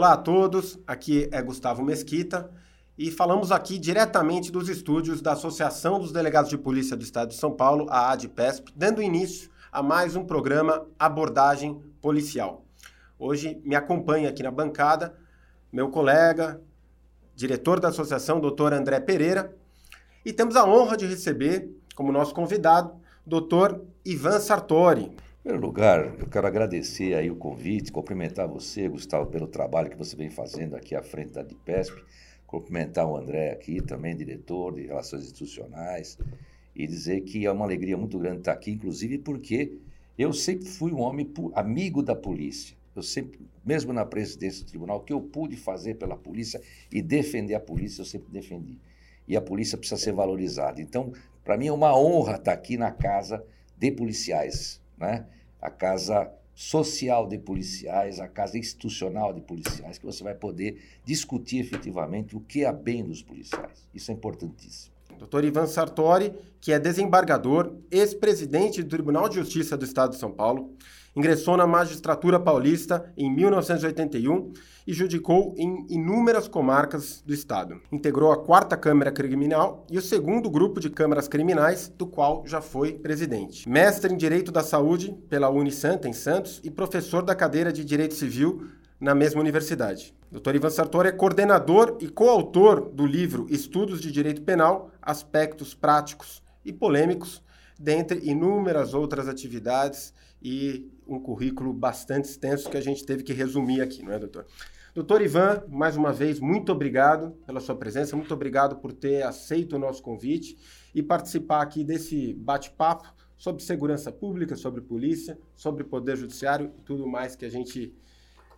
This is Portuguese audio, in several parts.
Olá a todos, aqui é Gustavo Mesquita e falamos aqui diretamente dos estúdios da Associação dos Delegados de Polícia do Estado de São Paulo, a ADPESP, dando início a mais um programa Abordagem Policial. Hoje me acompanha aqui na bancada meu colega, diretor da associação, doutor André Pereira, e temos a honra de receber como nosso convidado, doutor Ivan Sartori. Primeiro lugar, eu quero agradecer aí o convite, cumprimentar você, Gustavo, pelo trabalho que você vem fazendo aqui à frente da DIPESP, cumprimentar o André aqui, também diretor de Relações Institucionais, e dizer que é uma alegria muito grande estar aqui, inclusive porque eu sempre fui um homem amigo da polícia. Eu sempre, mesmo na presidência do tribunal, o que eu pude fazer pela polícia e defender a polícia, eu sempre defendi. E a polícia precisa ser valorizada. Então, para mim é uma honra estar aqui na casa de policiais, né? A casa social de policiais, a casa institucional de policiais, que você vai poder discutir efetivamente o que é bem dos policiais. Isso é importantíssimo. Dr. Ivan Sartori, que é desembargador, ex-presidente do Tribunal de Justiça do Estado de São Paulo, ingressou na magistratura paulista em 1981 e judicou em inúmeras comarcas do estado. Integrou a quarta Câmara Criminal e o segundo grupo de câmaras criminais, do qual já foi presidente. Mestre em Direito da Saúde pela Unisanta em Santos e professor da cadeira de Direito Civil na mesma universidade. Dr. Ivan Sartori é coordenador e coautor do livro Estudos de Direito Penal, Aspectos Práticos e Polêmicos, dentre inúmeras outras atividades e um currículo bastante extenso que a gente teve que resumir aqui, não é, doutor? Doutor Ivan, mais uma vez, muito obrigado pela sua presença, muito obrigado por ter aceito o nosso convite e participar aqui desse bate-papo sobre segurança pública, sobre polícia, sobre poder judiciário e tudo mais que a gente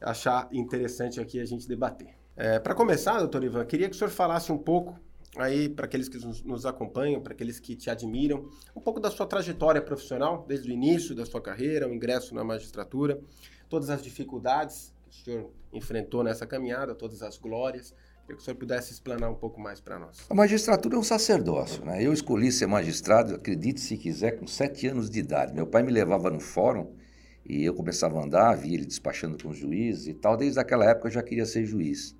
achar interessante aqui a gente debater. É, para começar, doutor Ivan, queria que o senhor falasse um pouco aí para aqueles que nos acompanham, para aqueles que te admiram, um pouco da sua trajetória profissional, desde o início da sua carreira, o ingresso na magistratura, todas as dificuldades o senhor enfrentou nessa caminhada, todas as glórias. Queria que o senhor pudesse explanar um pouco mais para nós. A magistratura é um sacerdócio, né? Eu escolhi ser magistrado, acredite se quiser, com sete anos de idade. Meu pai me levava no fórum e eu começava a andar, via ele despachando com os juízes e tal. Desde aquela época eu já queria ser juiz.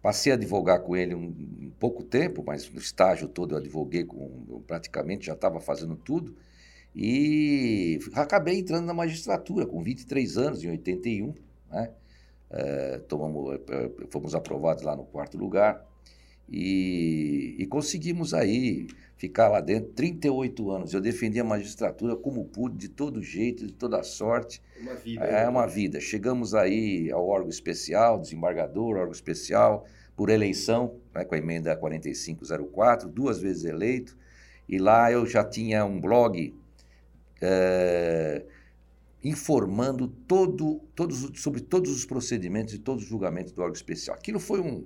Passei a advogar com ele um, um pouco tempo, mas no estágio todo eu advoguei com, eu praticamente já estava fazendo tudo. E acabei entrando na magistratura com 23 anos, em 81. Né? É, tomamos, é, fomos aprovados lá no quarto lugar. E, e, conseguimos aí ficar lá dentro 38 anos. Eu defendi a magistratura como pude, de todo jeito, de toda sorte. Uma vida. É né? uma vida. Chegamos aí ao órgão especial, desembargador, órgão especial, por eleição, né, com a emenda 4504, duas vezes eleito. E lá eu já tinha um blog é, informando todo, todos, sobre todos os procedimentos e todos os julgamentos do órgão especial. Aquilo foi um,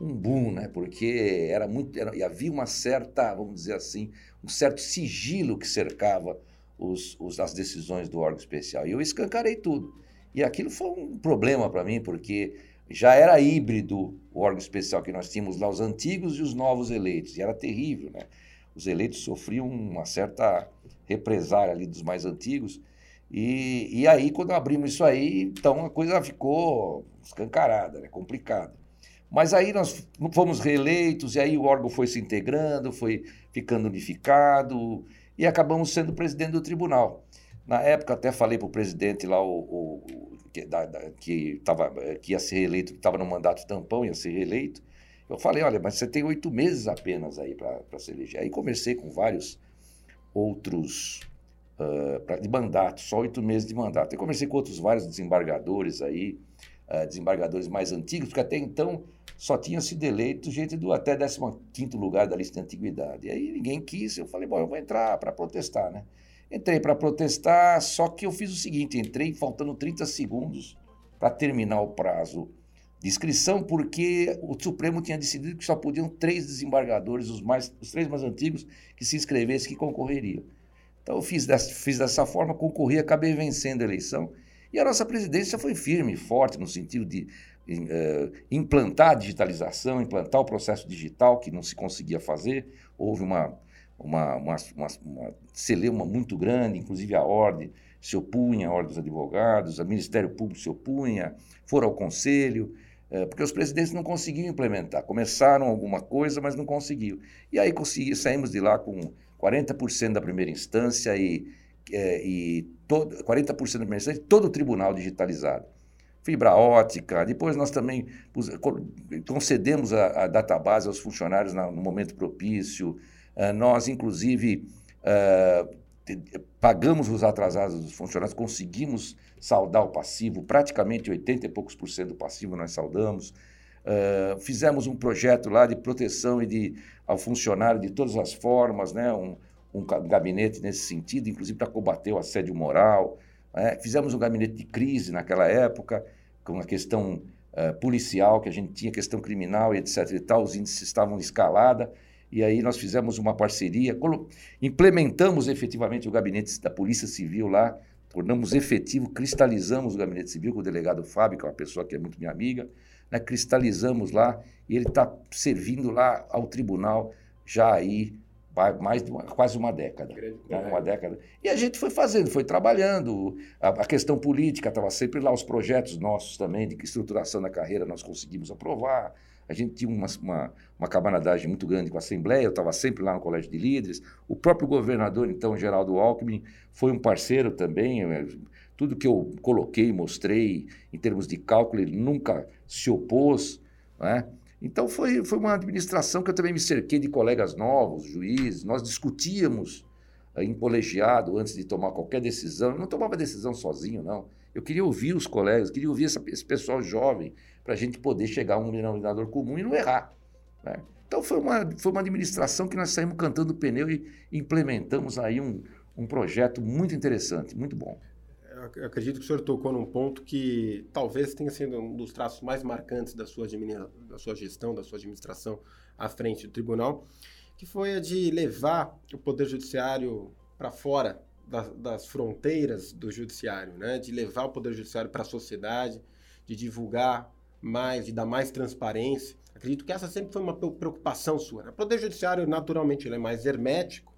um boom, né? Porque era muito, era, havia uma certa, vamos dizer assim, um certo sigilo que cercava os, os, as decisões do órgão especial. E eu escancarei tudo. E aquilo foi um problema para mim, porque já era híbrido o órgão especial que nós tínhamos lá, os antigos e os novos eleitos. E era terrível, né? Os eleitos sofriam uma certa represária ali dos mais antigos. E, e aí, quando abrimos isso aí, então a coisa ficou escancarada, né? complicada. Mas aí nós fomos reeleitos, e aí o órgão foi se integrando, foi ficando unificado, e acabamos sendo presidente do tribunal. Na época, até falei para o presidente lá, o, o que, da, da, que, tava, que ia ser reeleito, que estava no mandato tampão, ia ser reeleito. Eu falei: olha, mas você tem oito meses apenas aí para se eleger. Aí conversei com vários outros uh, pra, de mandato, só oito meses de mandato. Eu conversei com outros vários desembargadores aí, uh, desembargadores mais antigos, porque até então só tinha sido eleito gente do até 15 lugar da lista de antiguidade. E aí ninguém quis, eu falei, bom, eu vou entrar para protestar, né? Entrei para protestar, só que eu fiz o seguinte, entrei faltando 30 segundos para terminar o prazo de inscrição, porque o Supremo tinha decidido que só podiam três desembargadores, os, mais, os três mais antigos, que se inscrevessem, que concorreriam. Então eu fiz dessa, fiz dessa forma, concorri, acabei vencendo a eleição. E a nossa presidência foi firme, forte, no sentido de uh, implantar a digitalização, implantar o processo digital, que não se conseguia fazer. Houve uma, uma, uma, uma, uma celeuma muito grande, inclusive a ordem se opunha, a Ordem dos Advogados, o Ministério Público se opunha, foram ao Conselho, é, porque os presidentes não conseguiam implementar. Começaram alguma coisa, mas não conseguiam. E aí consegui, saímos de lá com 40% da primeira instância e, é, e todo, 40% da primeira instância todo o tribunal digitalizado. Fibra ótica, depois nós também concedemos a, a database aos funcionários no momento propício. Uh, nós, inclusive, uh, pagamos os atrasados dos funcionários, conseguimos saldar o passivo, praticamente 80 e poucos por cento do passivo nós saldamos. Uh, fizemos um projeto lá de proteção e de, ao funcionário de todas as formas, né? um, um gabinete nesse sentido, inclusive para combater o assédio moral. Né? Fizemos um gabinete de crise naquela época, com a questão uh, policial, que a gente tinha questão criminal e etc. e tal, os índices estavam escalada, e aí nós fizemos uma parceria, implementamos efetivamente o gabinete da Polícia Civil lá, tornamos efetivo, cristalizamos o gabinete civil com o delegado Fábio, que é uma pessoa que é muito minha amiga, né, cristalizamos lá e ele está servindo lá ao tribunal já aí mais de uma, quase uma década. Né, uma década. E a gente foi fazendo, foi trabalhando. A, a questão política estava sempre lá, os projetos nossos também, de estruturação da carreira, nós conseguimos aprovar. A gente tinha uma, uma, uma camaradagem muito grande com a Assembleia, eu estava sempre lá no Colégio de Líderes. O próprio governador, então, Geraldo Alckmin, foi um parceiro também. Tudo que eu coloquei, mostrei em termos de cálculo, ele nunca se opôs. Né? Então, foi, foi uma administração que eu também me cerquei de colegas novos, juízes. Nós discutíamos eh, em colegiado antes de tomar qualquer decisão. Eu não tomava decisão sozinho, não. Eu queria ouvir os colegas, queria ouvir essa, esse pessoal jovem, para a gente poder chegar a um denominador comum e não errar. Né? Então foi uma, foi uma administração que nós saímos cantando pneu e implementamos aí um, um projeto muito interessante, muito bom. Acredito que o senhor tocou num ponto que talvez tenha sido um dos traços mais marcantes da sua, da sua gestão, da sua administração à frente do tribunal, que foi a de levar o Poder Judiciário para fora das, das, fronteiras do Judiciário, né? de levar o Poder Judiciário para a sociedade, de divulgar mais, de dar mais transparência. Acredito que essa sempre foi uma preocupação sua. Né? O Poder Judiciário, naturalmente, ele é mais hermético,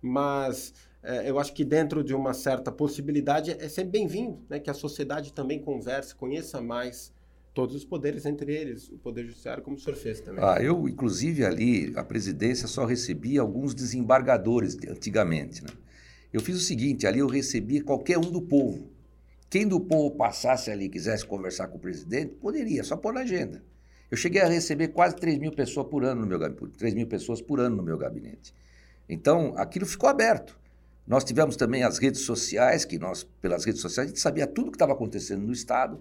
mas é, eu acho que dentro de uma certa possibilidade é sempre bem-vindo né? que a sociedade também converse, conheça mais todos os poderes, entre eles o Poder Judiciário, como o senhor fez também. Ah, eu, inclusive, ali, a presidência só recebia alguns desembargadores antigamente. Né? Eu fiz o seguinte: ali eu recebia qualquer um do povo. Quem do povo passasse ali e quisesse conversar com o presidente, poderia, só pôr na agenda. Eu cheguei a receber quase 3 mil pessoas por ano no meu gabinete, 3 mil pessoas por ano no meu gabinete. Então, aquilo ficou aberto. Nós tivemos também as redes sociais, que nós, pelas redes sociais, a gente sabia tudo o que estava acontecendo no Estado.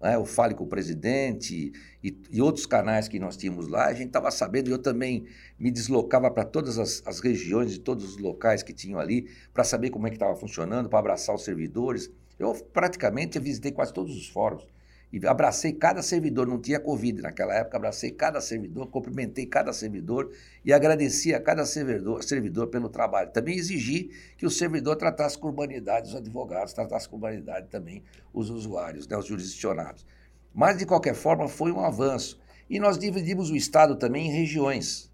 Né? O Fale com o Presidente e, e, outros canais que nós tínhamos lá, a gente estava sabendo, e eu também me deslocava para todas as, as regiões e todos os locais que tinham ali, para saber como é que estava funcionando, para abraçar os servidores. Eu praticamente visitei quase todos os fóruns e abracei cada servidor, não tinha Covid naquela época, abracei cada servidor, cumprimentei cada servidor e agradeci a cada servidor, servidor pelo trabalho. Também exigi que o servidor tratasse com humanidade os advogados, tratasse com humanidade também os usuários, né, os jurisdicionados. Mas, de qualquer forma, foi um avanço. E nós dividimos o Estado também em regiões.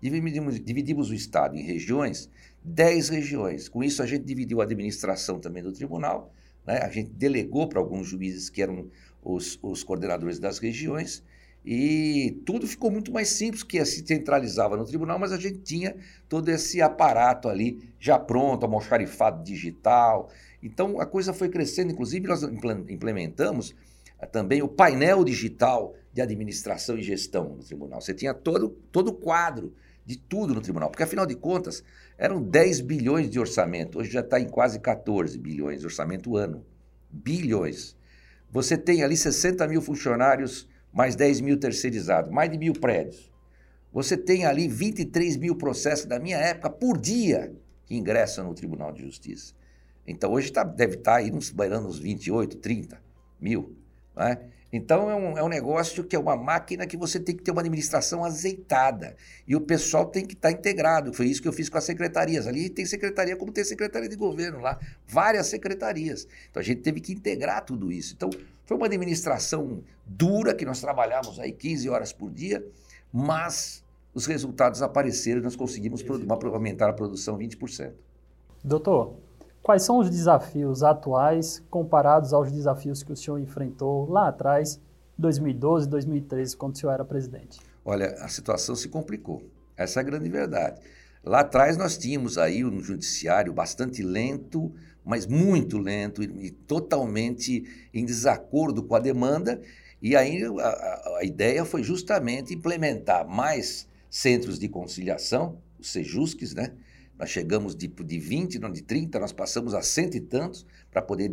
Dividimos, dividimos o Estado em regiões, 10 regiões. Com isso, a gente dividiu a administração também do tribunal né? A gente delegou para alguns juízes que eram os, os coordenadores das regiões e tudo ficou muito mais simples, que se centralizava no tribunal, mas a gente tinha todo esse aparato ali já pronto, almoxarifado digital. Então a coisa foi crescendo, inclusive nós implementamos eh, também o painel digital de administração e gestão no tribunal. Você tinha todo, todo o quadro de tudo no tribunal, porque afinal de contas eram 10 bilhões de orçamento, hoje já está em quase 14 bilhões de orçamento ano. Bilhões. Você tem ali 60 mil funcionários, mais 10 mil terceirizados, mais de mil prédios. Você tem ali 23 mil processos da minha época por dia que ingressam no Tribunal de Justiça. Então hoje tá, deve estar tá aí nos beirando uns 28, 30 mil. Não é? Então é um, é um negócio que é uma máquina que você tem que ter uma administração azeitada. E o pessoal tem que estar tá integrado. Foi isso que eu fiz com as secretarias. Ali tem secretaria como tem secretaria de governo lá, várias secretarias. Então a gente teve que integrar tudo isso. Então foi uma administração dura que nós trabalhamos aí 15 horas por dia, mas os resultados apareceram e nós conseguimos aumentar a produção 20%. Doutor, Quais são os desafios atuais comparados aos desafios que o senhor enfrentou lá atrás, 2012, 2013, quando o senhor era presidente? Olha, a situação se complicou. Essa é a grande verdade. Lá atrás nós tínhamos aí um judiciário bastante lento, mas muito lento e, totalmente em desacordo com a demanda. E aí a, a, ideia foi justamente implementar mais centros de conciliação, os SEJUSCs, né? Nós chegamos de, de 20, não de 30, nós passamos a cento e tantos para poder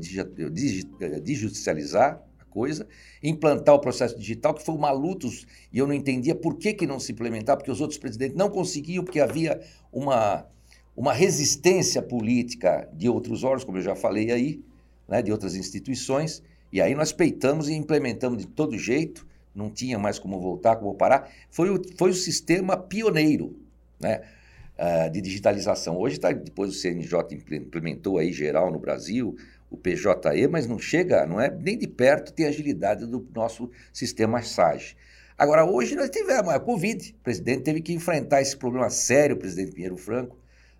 digitalizar a coisa, implantar o processo digital, que foi uma luta, e eu não entendia por que, que não se implementar, porque os outros presidentes não conseguiam, porque havia uma, uma resistência política de outros órgãos, como eu já falei aí, né, de outras instituições, e aí nós peitamos e implementamos de todo jeito, não tinha mais como voltar, como parar. Foi o, foi o sistema pioneiro né, uh, de digitalização. Hoje, tá, depois o CNJ implementou aí geral no Brasil, o PJE, mas não chega, não é nem de perto tem agilidade do nosso sistema SAGE. Agora, hoje nós tivemos a Covid, o presidente teve que enfrentar esse problema sério, o presidente Pinheiro Franco,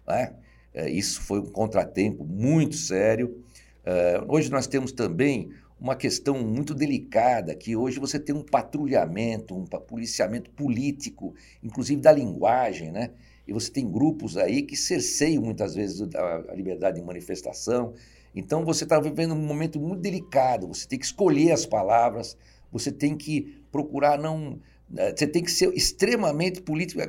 né? É, isso foi um contratempo muito sério. É, hoje nós temos também uma questão muito delicada, que hoje você tem um patrulhamento, um policiamento político, inclusive da linguagem, né? E você tem grupos aí que cerceiam muitas vezes a liberdade de manifestação. Então você está vivendo um momento muito delicado, você tem que escolher as palavras, você tem que procurar não né, você tem que ser extremamente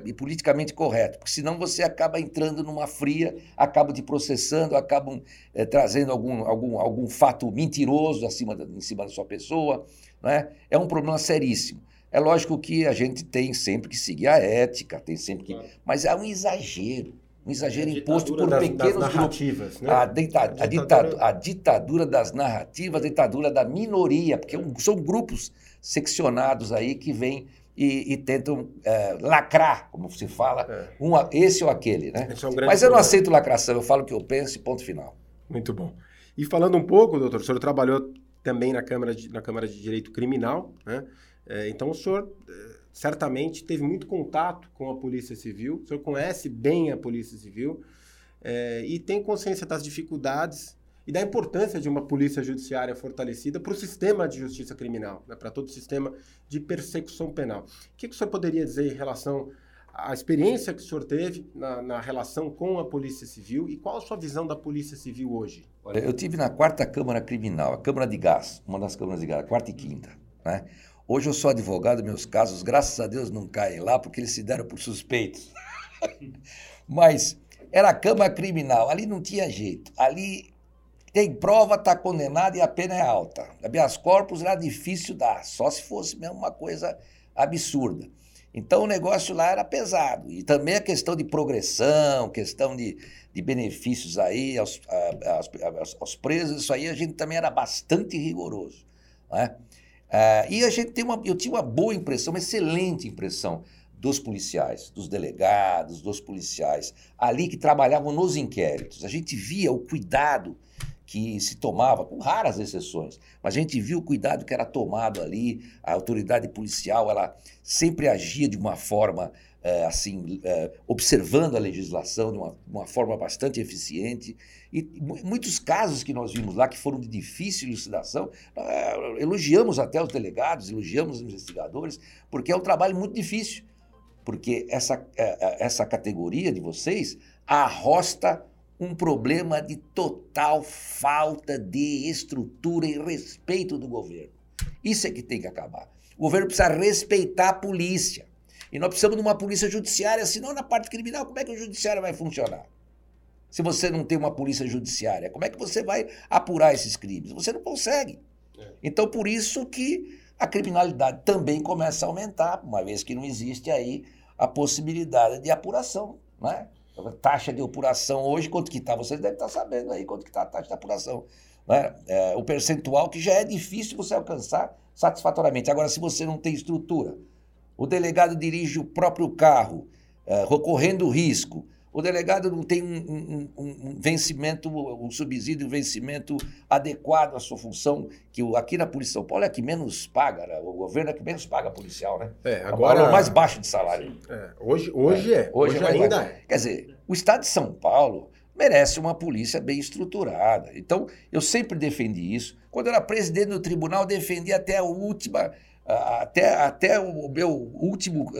e politicamente correto, porque senão você acaba entrando numa fria, acaba te processando, acabam é, trazendo algum, algum, algum fato mentiroso acima da, em cima da sua pessoa. Né? É um problema seríssimo. É lógico que a gente tem sempre que seguir a ética, tem sempre que. Mas é um exagero. Um exagero imposto por das, pequenos das narrativas, Né? A, dita, a, ditadura... a, ditadura das narrativas, a ditadura da minoria, porque são grupos seccionados aí que vêm e, e tentam é, lacrar, como se fala, é. um, esse ou aquele. Né? É Mas eu não aceito lacração, eu falo o que eu penso e ponto final. Muito bom. E falando um pouco, doutor, o senhor trabalhou também na Câmara de, na Câmara de Direito Criminal, né? É, então o senhor é, certamente teve muito contato com a Polícia Civil, o senhor conhece bem a Polícia Civil é, e tem consciência das dificuldades e da importância de uma polícia judiciária fortalecida para o sistema de justiça criminal, né, para todo o sistema de persecução penal. O que, que o senhor poderia dizer em relação à experiência que o senhor teve na, na, relação com a Polícia Civil e qual a sua visão da Polícia Civil hoje? Olha, eu tive na quarta Câmara Criminal, a Câmara de Gás, uma das câmaras de gás, quarta e quinta. Né? Hoje eu sou advogado, meus casos, graças a Deus, não caem lá porque eles se deram por suspeitos. Mas era a Câmara Criminal, ali não tinha jeito. Ali tem prova, está condenado e a pena é alta. Habeas corpus era difícil dar, só se fosse mesmo uma coisa absurda. Então o negócio lá era pesado. E também a questão de progressão, questão de, de benefícios aí aos, aos, aos, presos, isso aí a gente também era bastante rigoroso. Né? É, e a gente tem uma, eu tinha uma boa impressão, uma excelente impressão dos policiais, dos delegados, dos policiais, ali que trabalhavam nos inquéritos. A gente via o cuidado que se tomava, com raras exceções, mas a gente viu o cuidado que era tomado ali, a autoridade policial, ela sempre agia de uma forma, assim, é, observando a legislação de uma, uma, forma bastante eficiente, e muitos casos que nós vimos lá, que foram de difícil elucidação, é, elogiamos até os delegados, elogiamos os investigadores, porque é um trabalho muito difícil, porque essa, essa categoria de vocês arrosta um problema de total falta de estrutura e respeito do governo. Isso é que tem que acabar. O governo precisa respeitar a polícia. E nós precisamos de uma polícia judiciária, senão na parte criminal, como é que o judiciário vai funcionar? Se você não tem uma polícia judiciária, como é que você vai apurar esses crimes? Você não consegue. É. Então, por isso que a criminalidade também começa a aumentar, uma vez que não existe aí a possibilidade de apuração, não é? taxa de apuração hoje, quanto que está? Vocês devem estar sabendo aí quanto que está a taxa de apuração. Né? É, o percentual que já é difícil você alcançar satisfatoriamente. Agora, se você não tem estrutura, o delegado dirige o próprio carro, correndo risco, o delegado não tem um, um, um, vencimento, um subsídio, um vencimento adequado à sua função, que aqui na Polícia de São Paulo é a que menos paga, né? o governo é que menos paga policial, né? É, agora... É o mais baixo de salário. É, hoje, hoje é, é. Hoje, hoje é ainda é. Quer dizer, o Estado de São Paulo, merece uma polícia bem estruturada. Então, eu sempre defendi isso. Quando eu era presidente do tribunal, defendi até a última, até, até o meu último,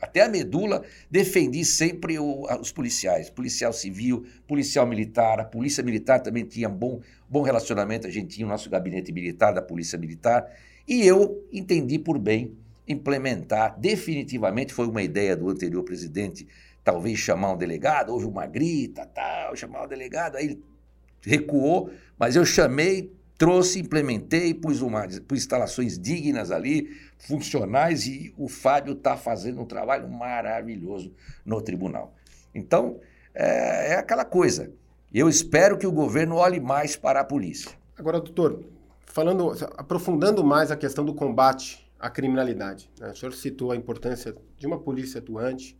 até a medula, defendi sempre os policiais, policial civil, policial militar, a polícia militar também tinha bom, bom relacionamento, a gente tinha o nosso gabinete militar da polícia militar, e eu entendi por bem implementar definitivamente, foi uma ideia do anterior presidente, talvez chamar um delegado, houve uma grita, tal, chamar o um delegado, aí ele recuou, mas eu chamei, trouxe, implementei, pus, uma, pus instalações dignas ali, funcionais, e o Fábio está fazendo um trabalho maravilhoso no tribunal. Então, é, é aquela coisa. Eu espero que o governo olhe mais para a polícia. Agora, doutor, falando, aprofundando mais a questão do combate à criminalidade. Né? O senhor citou a importância de uma polícia atuante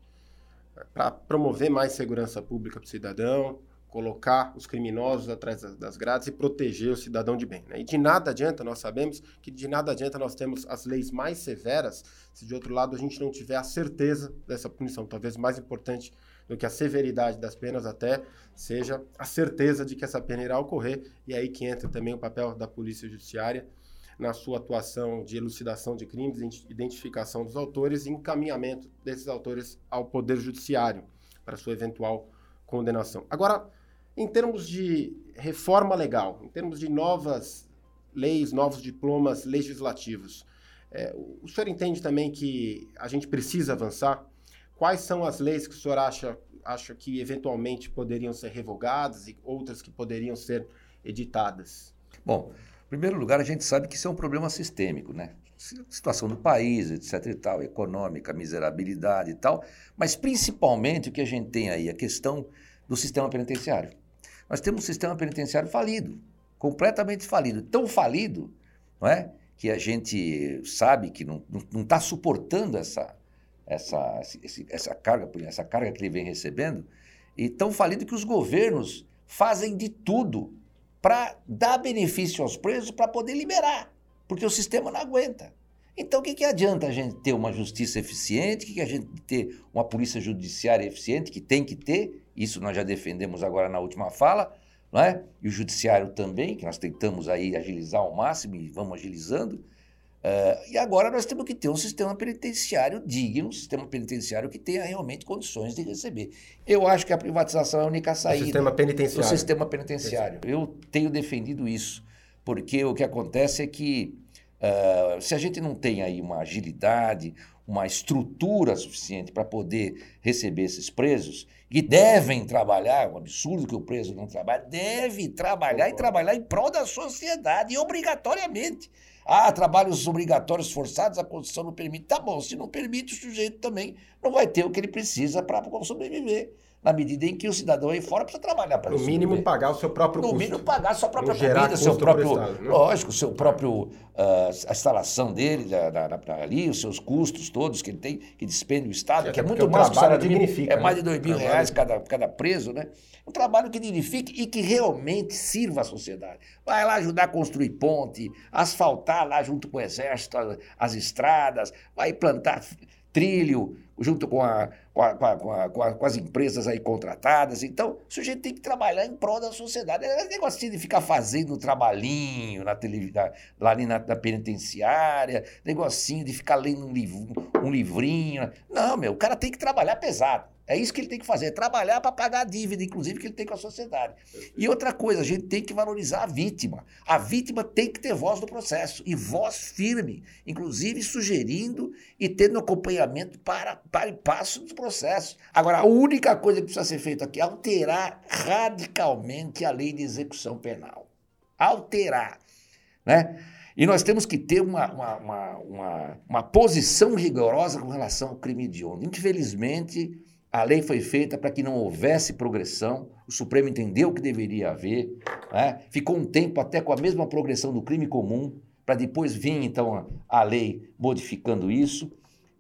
né, para promover mais segurança pública para o cidadão, colocar os criminosos atrás das grades e proteger o cidadão de bem. Né? E de nada adianta, nós sabemos que de nada adianta nós temos as leis mais severas se de outro lado a gente não tiver a certeza dessa punição. Talvez mais importante do que a severidade das penas até seja a certeza de que essa pena irá ocorrer e aí que entra também o papel da polícia judiciária na sua atuação de elucidação de crimes, identificação dos autores e encaminhamento desses autores ao Poder Judiciário para sua eventual condenação. Agora, em termos de reforma legal, em termos de novas leis, novos diplomas legislativos, é, o senhor entende também que a gente precisa avançar? Quais são as leis que o senhor acha, acha que eventualmente poderiam ser revogadas e outras que poderiam ser editadas? Bom, em primeiro lugar, a gente sabe que isso é um problema sistêmico, né? Situação do país, etc e tal, econômica, miserabilidade e tal, mas principalmente o que a gente tem aí, a questão do sistema penitenciário. Nós temos um sistema penitenciário falido, completamente falido, tão falido, não é? Que a gente sabe que não está suportando essa, essa, essa, carga, essa carga que ele vem recebendo, e tão falido que os governos fazem de tudo para dar benefício aos presos para poder liberar, porque o sistema não aguenta. Então, o que, que adianta a gente ter uma justiça eficiente, o que, que a gente ter uma polícia judiciária eficiente, que tem que ter, isso nós já defendemos agora na última fala, não é? e o judiciário também, que nós tentamos aí agilizar ao máximo e vamos agilizando, Uh, e agora nós temos que ter um sistema penitenciário digno, um sistema penitenciário que tenha realmente condições de receber. Eu acho que a privatização é a única saída. O sistema penitenciário. O sistema penitenciário. Eu tenho defendido isso, porque o que acontece é que uh, se a gente não tem aí uma agilidade, uma estrutura suficiente para poder receber esses presos, que devem trabalhar, é um absurdo que o preso não trabalhe, deve trabalhar e trabalhar em prol da sociedade, obrigatoriamente. Ah, trabalhos obrigatórios forçados, a Constituição não permite. Tá bom, se não permite, o sujeito também não vai ter o que ele precisa para sobreviver. Na medida em que o cidadão aí fora precisa trabalhar para No mínimo, pagar o seu próprio no custo. No mínimo, pagar a sua própria comida, seu próprio. Estado, né? Lógico, seu próprio. Uh, a instalação dele, da, da, da, ali, os seus custos todos que ele tem, que despende o Estado, que é muito mais que o salário mínimo. É mais de dois mil reais cada, cada preso, né? Um trabalho que dignifique e que realmente sirva à sociedade. Vai lá ajudar a construir ponte, asfaltar lá junto com o exército as, as estradas, vai plantar trilho junto com, a, com, a, com, a, com, as empresas aí contratadas. Então, o sujeito tem que trabalhar em prol da sociedade. É negócio de ficar fazendo trabalhinho na lá ali na, na, penitenciária, negocinho de ficar lendo um, um livrinho. Não, meu, o cara tem que trabalhar pesado. É isso que ele tem que fazer, é trabalhar para pagar a dívida, inclusive, que ele tem com a sociedade. E outra coisa, a gente tem que valorizar a vítima. A vítima tem que ter voz no processo, e voz firme, inclusive sugerindo e tendo acompanhamento para, para e passo dos processos. Agora, a única coisa que precisa ser feita aqui é alterar radicalmente a lei de execução penal. Alterar. Né? E nós temos que ter uma, uma, uma, uma, uma posição rigorosa com relação ao crime de onda. Infelizmente, a lei foi feita para que não houvesse progressão, o Supremo entendeu que deveria haver, né? ficou um tempo até com a mesma progressão do crime comum, para depois vir então a, lei modificando isso,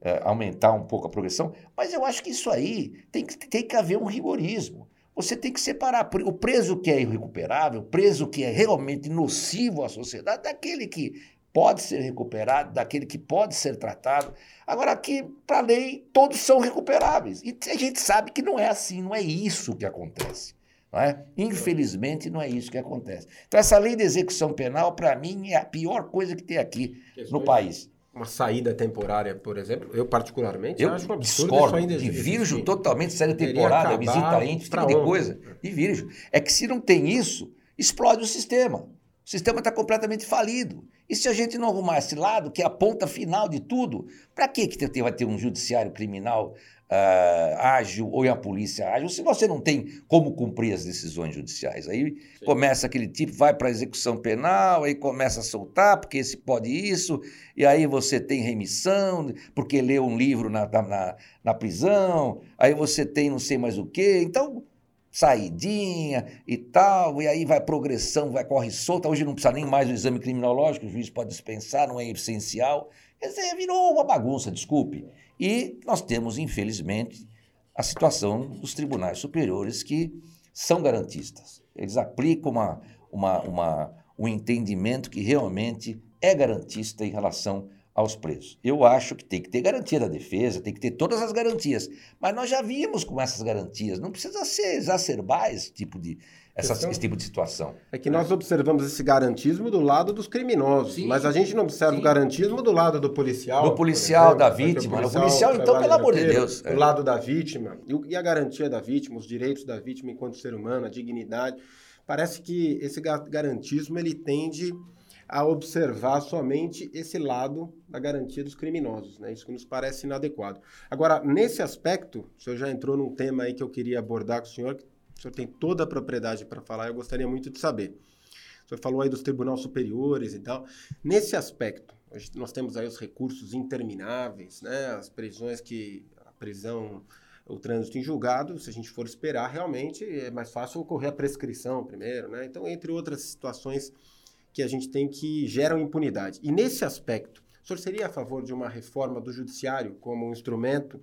é, aumentar um pouco a progressão, mas eu acho que isso aí tem que, tem que haver um rigorismo. Você tem que separar o preso que é irrecuperável, o preso que é realmente nocivo à sociedade, daquele que pode ser recuperado, daquele que pode ser tratado. Agora, aqui, para a lei, todos são recuperáveis. E a gente sabe que não é assim, não é isso que acontece. Não é? Infelizmente, não é isso que acontece. Então, essa lei de execução penal, para mim, é a pior coisa que tem aqui no país. Uma saída temporária, por exemplo, eu particularmente eu acho um absurdo discordo, ainda divirjo totalmente saída temporária, visita íntima, tipo de coisa. Divirjo. É que se não tem isso, explode o sistema. O sistema está completamente falido. E se a gente não arrumar esse lado, que é a ponta final de tudo, para que, que vai ter um judiciário criminal uh, ágil ou a polícia ágil se você não tem como cumprir as decisões judiciais? Aí Sim. começa aquele tipo, vai para a execução penal, aí começa a soltar, porque esse pode isso, e aí você tem remissão, porque leu um livro na, na, na prisão, aí você tem não sei mais o quê. Então saidinha e tal, e aí vai progressão, vai corre solta. Hoje não precisa nem mais do exame criminológico, o juiz pode dispensar, não é essencial. Quer dizer, virou uma bagunça, desculpe. E nós temos, infelizmente, a situação dos tribunais superiores que são garantistas. Eles aplicam uma, uma, uma, um entendimento que realmente é garantista em relação aos presos. Eu acho que tem que ter garantia da defesa, tem que ter todas as garantias. Mas nós já vimos com essas garantias, não precisa ser exacerbar esse tipo de, essa, questão, esse tipo de situação. É que nós observamos esse garantismo do lado dos criminosos, sim, mas a gente não observa sim. o garantismo do lado do policial. Do policial, exemplo, da vítima. O policial, o policial então, pelo amor de Deus. Do é. lado da vítima. E a garantia da vítima, os direitos da vítima enquanto ser humano, a dignidade. Parece que esse garantismo ele tende a observar somente esse lado da garantia dos criminosos, né? Isso nos parece inadequado. Agora, nesse aspecto, o senhor já entrou num tema aí que eu queria abordar com o senhor, que o senhor tem toda a propriedade para falar, eu gostaria muito de saber. O senhor falou aí dos tribunais superiores e tal. Nesse aspecto, nós temos aí os recursos intermináveis, né? As prisões que a prisão o trânsito em julgado, se a gente for esperar, realmente é mais fácil ocorrer a prescrição primeiro, né? Então, entre outras situações que a gente tem que geram impunidade. E nesse aspecto, o senhor seria a favor de uma reforma do judiciário como um instrumento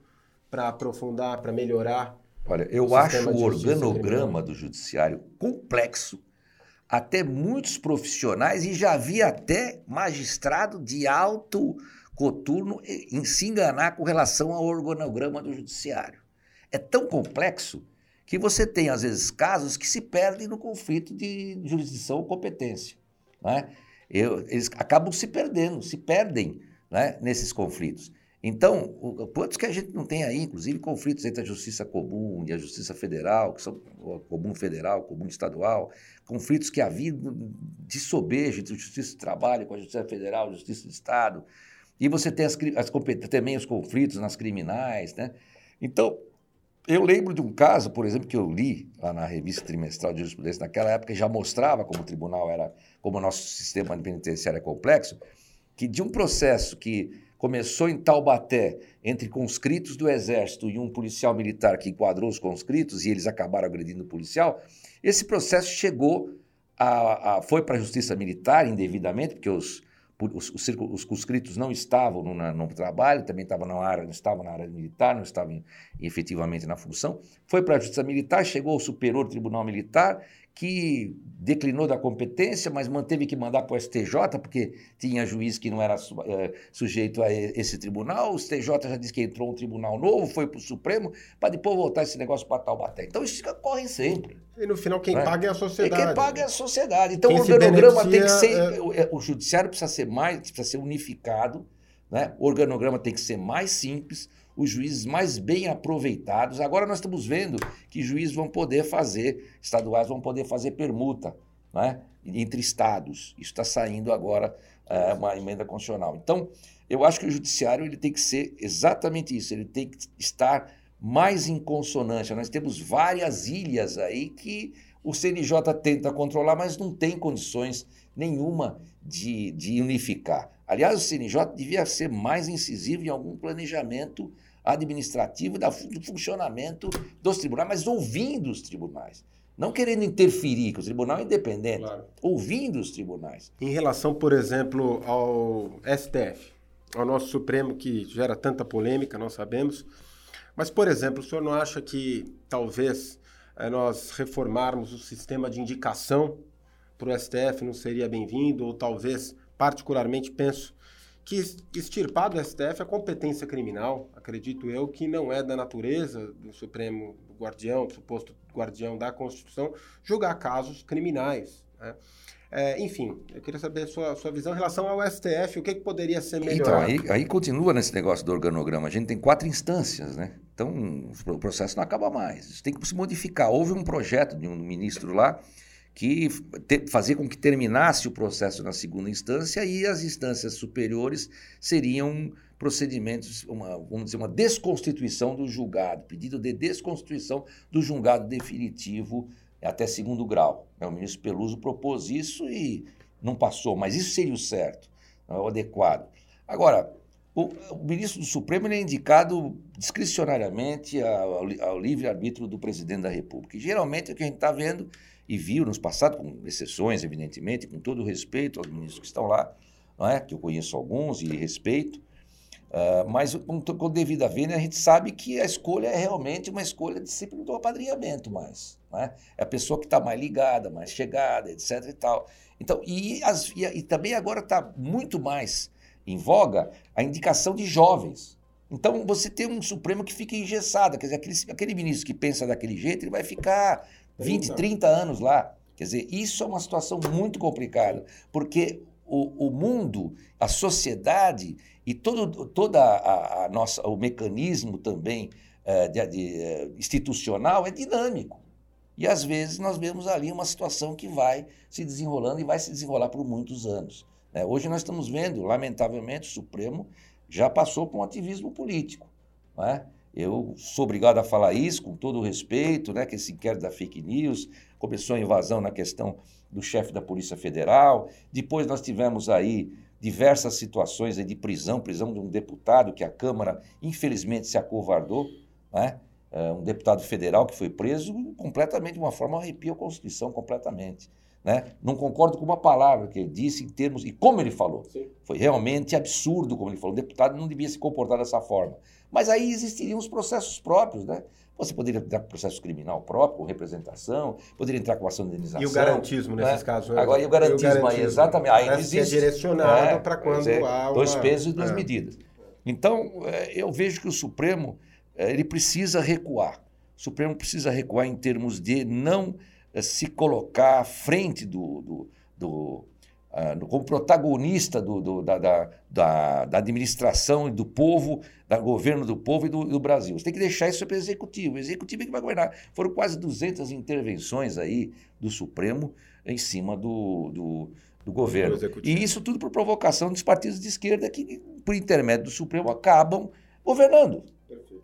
para aprofundar, para melhorar? Olha, eu acho o organograma do judiciário complexo, até muitos profissionais, e já vi até magistrado de alto coturno em se enganar com relação ao organograma do judiciário. É tão complexo que você tem, às vezes, casos que se perdem no conflito de jurisdição ou competência. Né? Eu, eles acabam se perdendo, se perdem né, nesses conflitos. Então, o, quantos que a gente não tem aí, inclusive conflitos entre a justiça comum e a justiça federal, que são comum federal, comum estadual, conflitos que havia de sobejo entre a justiça do trabalho com a justiça federal, a justiça do estado, e você tem as, as, também os conflitos nas criminais, né? Então, eu lembro de um caso, por exemplo, que eu li lá na revista trimestral de jurisprudência naquela época, já mostrava como o tribunal era, como o nosso sistema penitenciário é complexo, que de um processo que começou em Taubaté entre conscritos do Exército e um policial militar que enquadrou os conscritos e eles acabaram agredindo o policial, esse processo chegou a, a foi para a justiça militar indevidamente, porque os os, os, os conscritos não estavam no, no, trabalho, também estavam na área, não estavam na área militar, não estavam efetivamente na função. Foi para a Justiça Militar, chegou ao Superior Tribunal Militar que declinou da competência, mas manteve que mandar para o STJ, porque tinha juiz que não era é, sujeito a esse tribunal. O STJ já disse que entrou um tribunal novo, foi para o Supremo, para depois voltar esse negócio para Taubaté. Então isso ocorre sempre. E no final quem né? paga é a sociedade. E quem paga é a sociedade. Então quem o organograma tem que ser. É... é o judiciário precisa ser mais, precisa ser unificado, né? o organograma tem que ser mais simples os juízes mais bem aproveitados. Agora nós estamos vendo que juízes vão poder fazer, estaduais vão poder fazer permuta né, entre estados. Isso está saindo agora, é, uma emenda constitucional. Então, eu acho que o judiciário ele tem que ser exatamente isso, ele tem que estar mais em consonância. Nós temos várias ilhas aí que o CNJ tenta controlar, mas não tem condições nenhuma de, de unificar. Aliás, o CNJ devia ser mais incisivo em algum planejamento administrativo do funcionamento dos tribunais, mas ouvindo os tribunais. Não querendo interferir, que o tribunal é independente, claro. ouvindo os tribunais. Em relação, por exemplo, ao STF, ao nosso Supremo, que gera tanta polêmica, nós sabemos. Mas, por exemplo, o senhor não acha que talvez é, nós reformarmos o sistema de indicação para o STF não seria bem-vindo, ou talvez particularmente penso que extirpado do STF a competência criminal, acredito eu, que não é da natureza do Supremo Guardião, do suposto guardião da Constituição, julgar casos criminais. Né? É, enfim, eu queria saber a sua, sua visão em relação ao STF, o que, que poderia ser melhor. Então, aí, aí continua nesse negócio do organograma. A gente tem quatro instâncias, né? Então, o processo não acaba mais. Isso tem que se modificar. Houve um projeto de um ministro lá que te, fazia com que terminasse o processo na segunda instância e as instâncias superiores seriam procedimentos, uma, vamos dizer, uma desconstituição do julgado, pedido de desconstituição do julgado definitivo até segundo grau. O ministro Peluso propôs isso e não passou, mas isso seria o certo, é o adequado. Agora, o, o ministro do Supremo é indicado discricionariamente ao, ao livre-arbítrio do presidente da República. E geralmente o que a gente está vendo e viu nos passados, com exceções, evidentemente, com todo o respeito aos ministros que estão lá, não é? que eu conheço alguns e respeito, uh, mas com, com devida vênia, a gente sabe que a escolha é realmente uma escolha de sempre do apadrinhamento mais. É? é a pessoa que está mais ligada, mais chegada, etc. e tal. Então, e, as, e, e também agora está muito mais em voga a indicação de jovens. Então, você tem um Supremo que fica engessado, quer dizer, aquele, aquele ministro que pensa daquele jeito, ele vai ficar 20, 30 anos lá. Quer dizer, isso é uma situação muito complicada, porque o, o mundo, a sociedade e todo toda a, a, nossa, o mecanismo também é, de, de, eh, institucional é dinâmico. E às vezes nós vemos ali uma situação que vai se desenrolando e vai se desenrolar por muitos anos. Né? Hoje nós estamos vendo, lamentavelmente, o Supremo já passou por um ativismo político. Não é? Eu sou obrigado a falar isso com todo o respeito, né, que esse inquérito da fake news começou a invasão na questão do chefe da Polícia Federal. Depois nós tivemos aí diversas situações de prisão, prisão de um deputado que a Câmara, infelizmente, se acovardou, né? É, um deputado federal que foi preso completamente de uma forma arrepia a Constituição completamente. Né? Não concordo com uma palavra que ele disse em termos. E como ele falou. Sim. Foi realmente absurdo como ele falou. O deputado não devia se comportar dessa forma. Mas aí existiriam os processos próprios, né? Você poderia entrar com processo criminal próprio, com representação, poderia entrar com ação de indenização. E o garantismo né? nesses casos? Né? Agora, e o garantismo, e o garantismo aí, exatamente. Aí não existe. é direcionado é, para quando é, há uma... Dois pesos e duas é. medidas. Então, é, eu vejo que o Supremo é, ele precisa recuar. O Supremo precisa recuar em termos de não é, se colocar à frente do, do, do uh, como protagonista do, do, da, da, da, da, administração e do povo, do governo do povo e do, do Brasil. Você tem que deixar isso para o executivo. O executivo é que vai governar. Foram quase 200 intervenções aí do Supremo em cima do, do, do governo. E isso tudo por provocação dos partidos de esquerda que, por intermédio do Supremo, acabam governando.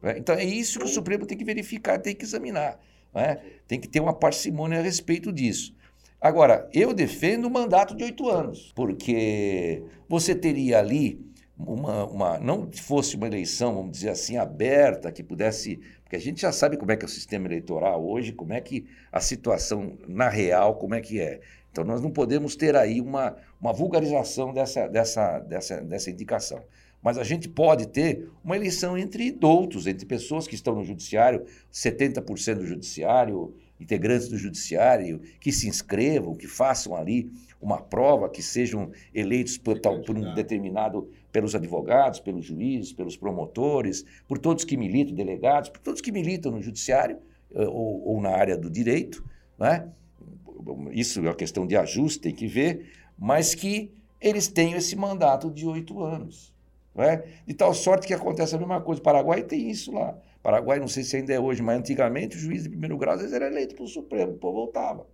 Né? Então é isso que o Supremo tem que verificar, tem que examinar. Né? Tem que ter uma parcimônia a respeito disso. Agora, eu defendo o mandato de oito anos, porque você teria ali uma, uma, não fosse uma eleição, vamos dizer assim, aberta, que pudesse. Porque a gente já sabe como é que é o sistema eleitoral hoje, como é que a situação na real, como é que é. Então nós não podemos ter aí uma, uma vulgarização dessa, dessa, dessa, dessa indicação. Mas a gente pode ter uma eleição entre doutos, entre pessoas que estão no judiciário, 70% do judiciário, integrantes do judiciário, que se inscrevam, que façam ali uma prova, que sejam eleitos por, tal, por um determinado, pelos advogados, pelos juízes, pelos promotores, por todos que militam, delegados, por todos que militam no judiciário eh, ou, ou na área do direito, né? isso é uma questão de ajuste, tem que ver, mas que eles tenham esse mandato de oito anos. Né? De tal sorte que acontece a mesma coisa. O Paraguai tem isso lá. Paraguai, não sei se ainda é hoje, mas antigamente o juiz de primeiro grau às vezes era eleito pelo Supremo, o povo voltava.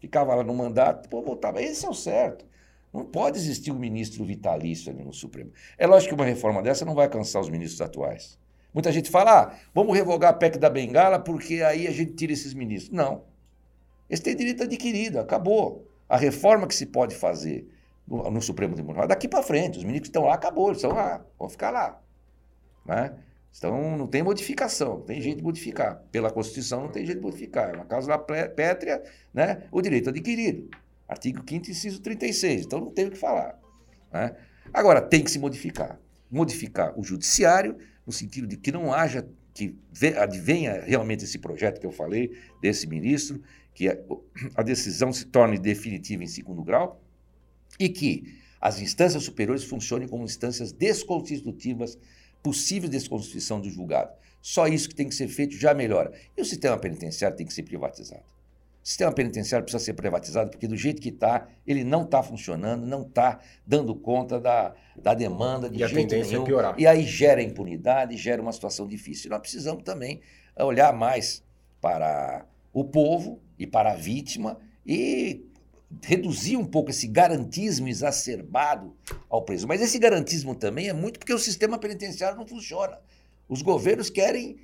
Ficava lá no mandato, o povo voltava. Esse é o certo. Não pode existir um ministro vitalício ali no Supremo. É lógico que uma reforma dessa não vai alcançar os ministros atuais. Muita gente fala, ah, vamos revogar a PEC da Bengala porque aí a gente tira esses ministros. Não. Eles têm direito adquirido, acabou. A reforma que se pode fazer no, Supremo Tribunal, daqui para frente, os ministros que estão lá, acabou, eles estão lá, vão ficar lá. Né? Então não tem modificação, não tem jeito de modificar. Pela Constituição não tem jeito de modificar. É uma causa pétrea, né? o direito adquirido. Artigo 5 inciso 36. Então não tem o que falar. Né? Agora, tem que se modificar. Modificar o judiciário, no sentido de que não haja, que advenha realmente esse projeto que eu falei, desse ministro, que a decisão se torne definitiva em segundo grau, e que as instâncias superiores funcionem como instâncias desconstitutivas, possíveis de desconstituição do julgado. Só isso que tem que ser feito já melhora. E o sistema penitenciário tem que ser privatizado. O sistema penitenciário precisa ser privatizado porque, do jeito que está, ele não está funcionando, não está dando conta da, da demanda de e a tendência nenhum. É piorar. E aí gera impunidade, gera uma situação difícil. Nós precisamos também olhar mais para o povo e para a vítima e reduzir um pouco esse garantismo exacerbado ao preso. Mas esse garantismo também é muito porque o sistema penitenciário não funciona. Os governos querem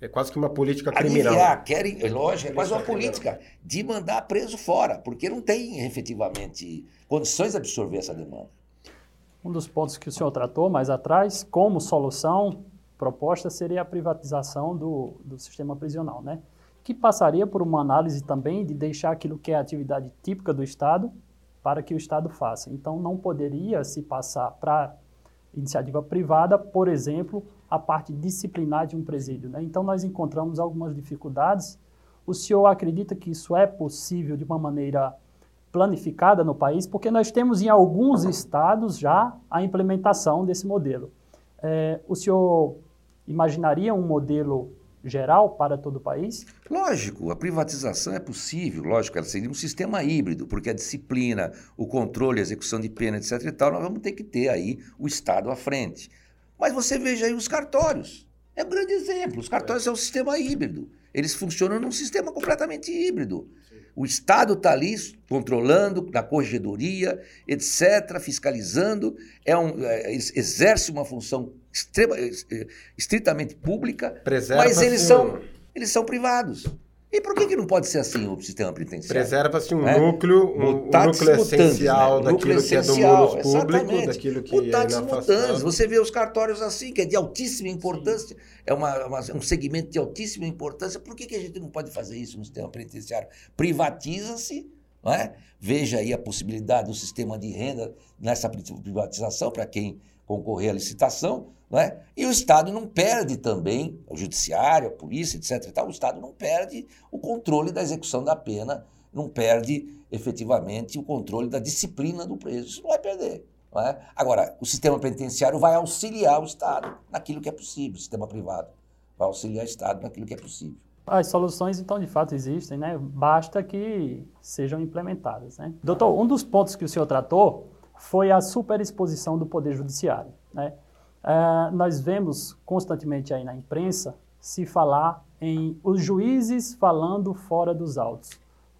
É quase que uma política criminal. aliviar, querem, é lógico, é quase uma Política política de mandar preso fora, porque não tem efetivamente condições de absorver essa demanda. Um dos pontos que o senhor tratou mais atrás, como solução proposta, seria a privatização do, do sistema prisional, né? Que passaria por uma análise também de deixar aquilo que é a atividade típica do Estado para que o Estado faça. Então, não poderia se passar para iniciativa privada, por exemplo, a parte disciplinar de um presídio. Né? Então, nós encontramos algumas dificuldades. O senhor acredita que isso é possível de uma maneira planificada no país? Porque nós temos em alguns estados já a implementação desse modelo. É, o senhor imaginaria um modelo geral para todo o país? Lógico, a privatização é possível, lógico, ela seria um sistema híbrido, porque a disciplina, o controle, a execução de pena, etc. e tal, nós vamos ter que ter aí o Estado à frente. Mas você veja aí os cartórios. É um grande exemplo. Os cartórios é um sistema híbrido. Eles funcionam num sistema completamente híbrido. O Estado está ali controlando, na corregedoria, etc., fiscalizando, é um, é, exerce uma função extrema, estritamente pública, Preserva mas eles são, eles são privados. E por que, que não pode ser assim o sistema penitenciário? Preserva-se um É. núcleo, um, um Mutatis núcleo mutandis, essencial né? daquilo Núcleo que é do essencial, mundo público, exatamente. daquilo que Mutatis é mutandis. Você vê os cartórios assim, que é de altíssima importância, é uma, uma- um segmento de altíssima importância. Por que, que a gente não pode fazer isso no sistema penitenciário? Privatiza-se, não é? veja aí a possibilidade do sistema de renda nessa pri- privatização para quem concorrer à licitação, é? e o Estado não perde também, o judiciário, a polícia, etc. tal, o Estado não perde o controle da execução da pena, não perde efetivamente o controle da disciplina do preso. Isso não vai perder. não é? Agora, o sistema penitenciário vai auxiliar o Estado naquilo que é possível, o sistema privado vai auxiliar o Estado naquilo que é possível. As soluções, então, de fato existem, né? Basta que sejam implementadas, né? Doutor, um dos pontos que o senhor tratou foi a superexposição do Poder Judiciário, né? Ah, nós vemos constantemente aí na imprensa se falar em os juízes falando fora dos autos.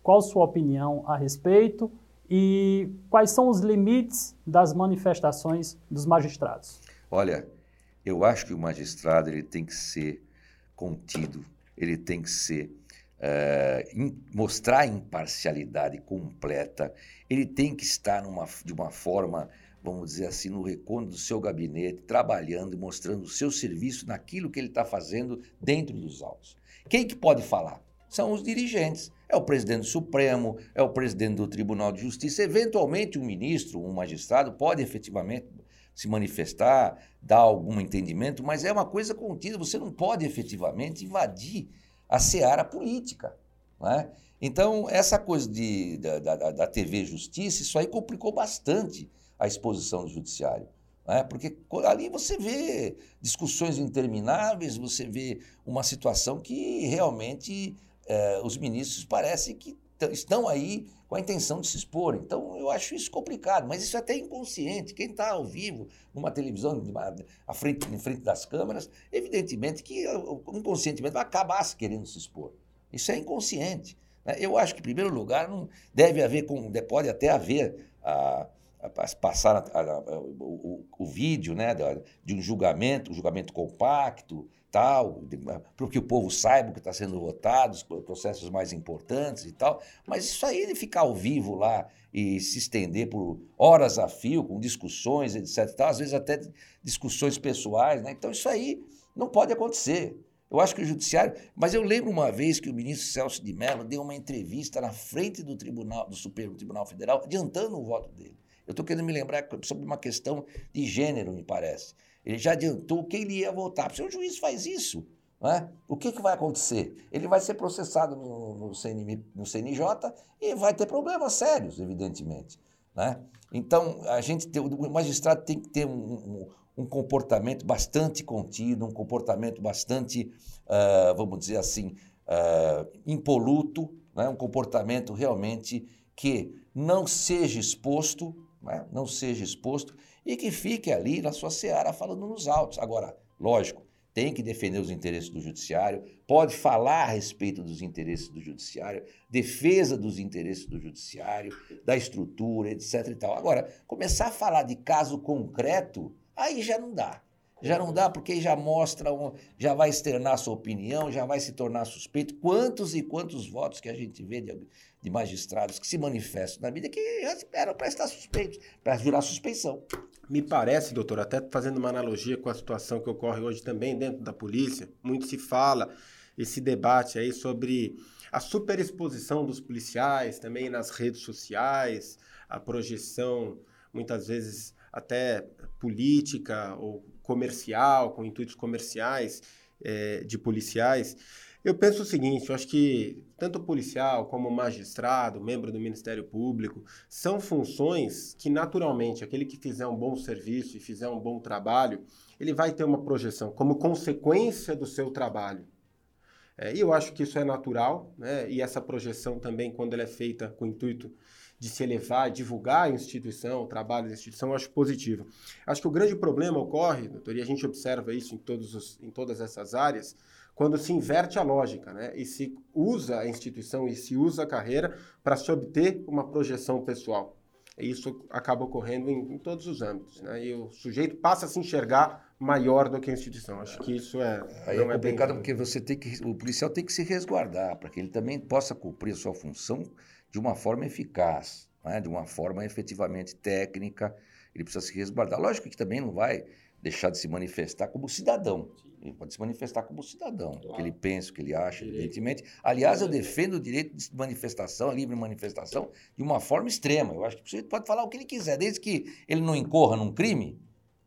Qual sua opinião a respeito e quais são os limites das manifestações dos magistrados? Olha, eu acho que o magistrado ele tem que ser contido, ele tem que ser eh, im- mostrar imparcialidade completa, ele tem que estar numa, de uma forma, vamos dizer assim, no recôndito do seu gabinete, trabalhando e mostrando o seu serviço naquilo que ele está fazendo dentro dos autos. Quem que pode falar? São os dirigentes. É o presidente do Supremo, é o presidente do Tribunal de Justiça. Eventualmente, um ministro, um magistrado pode efetivamente se manifestar, dar algum entendimento, mas é uma coisa contida. Você não pode efetivamente invadir a seara política. não é? Então, essa coisa de, da, da, da TV Justiça, isso aí complicou bastante a exposição do judiciário. não é? Porque ali você vê discussões intermináveis, você vê uma situação que realmente eh, os ministros parecem que estão aí com a intenção de se expor. Então, eu acho isso complicado, mas isso é até inconsciente. Quem está ao vivo, numa televisão, à frente, em frente das câmeras, evidentemente que inconscientemente vai acabar se querendo se expor. Isso é inconsciente. né? Eu acho que, em primeiro lugar, não deve haver, com, de- pode até haver a- passar a- a- a- o, o- vídeo né, de um julgamento, um julgamento compacto, tal, para que o povo saiba o que está sendo votado, os processos mais importantes e tal. Mas isso aí de ficar ao vivo lá e se estender por horas a fio, com discussões, etc. tal, às vezes até discussões pessoais, né? Então isso aí não pode acontecer. Eu acho que o judiciário. Mas eu lembro uma vez que o ministro Celso de Mello deu uma entrevista na frente do Tribunal, do Supremo Tribunal Federal, adiantando o voto dele. Eu estou querendo me lembrar sobre uma questão de gênero, me parece. Ele já adiantou que ele ia votar. Se o juiz faz isso, não é? o que, que vai acontecer? Ele vai ser processado no, no, CNM no CNJ e vai ter problemas sérios, evidentemente. Né? Então, a gente tem, o magistrado tem que ter um, um, um comportamento bastante contido, um comportamento bastante, uh, vamos dizer assim, uh, impoluto, né? um comportamento realmente que não seja exposto, né? não seja exposto e que fique ali na sua seara falando nos autos. Agora, lógico, tem que defender os interesses do judiciário, pode falar a respeito dos interesses do judiciário, defesa dos interesses do judiciário, da estrutura, etc e tal. Agora, começar a falar de caso concreto, aí já não dá. Já não dá porque já mostra, já vai externar sua opinião, já vai se tornar suspeito. Quantos e quantos votos que a gente vê de, de magistrados que se manifestam na mídia que eram para estar suspeitos, para jurar suspeição. Me parece, doutor, até fazendo uma analogia com a situação que ocorre hoje também dentro da polícia, muito se fala esse debate aí sobre a superexposição dos policiais também nas redes sociais, a projeção muitas vezes até política ou comercial, com intuitos comerciais é, de policiais. Eu penso o seguinte, eu acho que tanto policial como magistrado, membro do Ministério Público, são funções que naturalmente aquele que fizer um bom serviço e fizer um bom trabalho, ele vai ter uma projeção como consequência do seu trabalho. É, e eu acho que isso é natural, né? e essa projeção também, quando ela é feita com intuito de se elevar, divulgar a instituição, o trabalho da instituição, eu acho positivo. Acho que o grande problema ocorre, doutor, e a gente observa isso em, todos os, em todas essas áreas, quando se inverte a lógica, né? E se usa a instituição e se usa a carreira para se obter uma projeção pessoal. E isso acaba ocorrendo em, em, todos os âmbitos, né? E o sujeito passa a se enxergar maior do que a instituição. Acho que isso é Aí não é complicado é porque você tem que o policial tem que se resguardar para que ele também possa cumprir a sua função de uma forma eficaz, né? de uma forma efetivamente técnica. Ele precisa se resguardar. Lógico que também não vai deixar de se manifestar como cidadão. Ele pode se manifestar como cidadão, claro. o que ele pensa, o que ele acha, direito. evidentemente. Aliás, eu defendo o direito de manifestação, a livre manifestação, de uma forma extrema. Eu acho que o sujeito pode falar o que ele quiser, desde que ele não incorra num crime,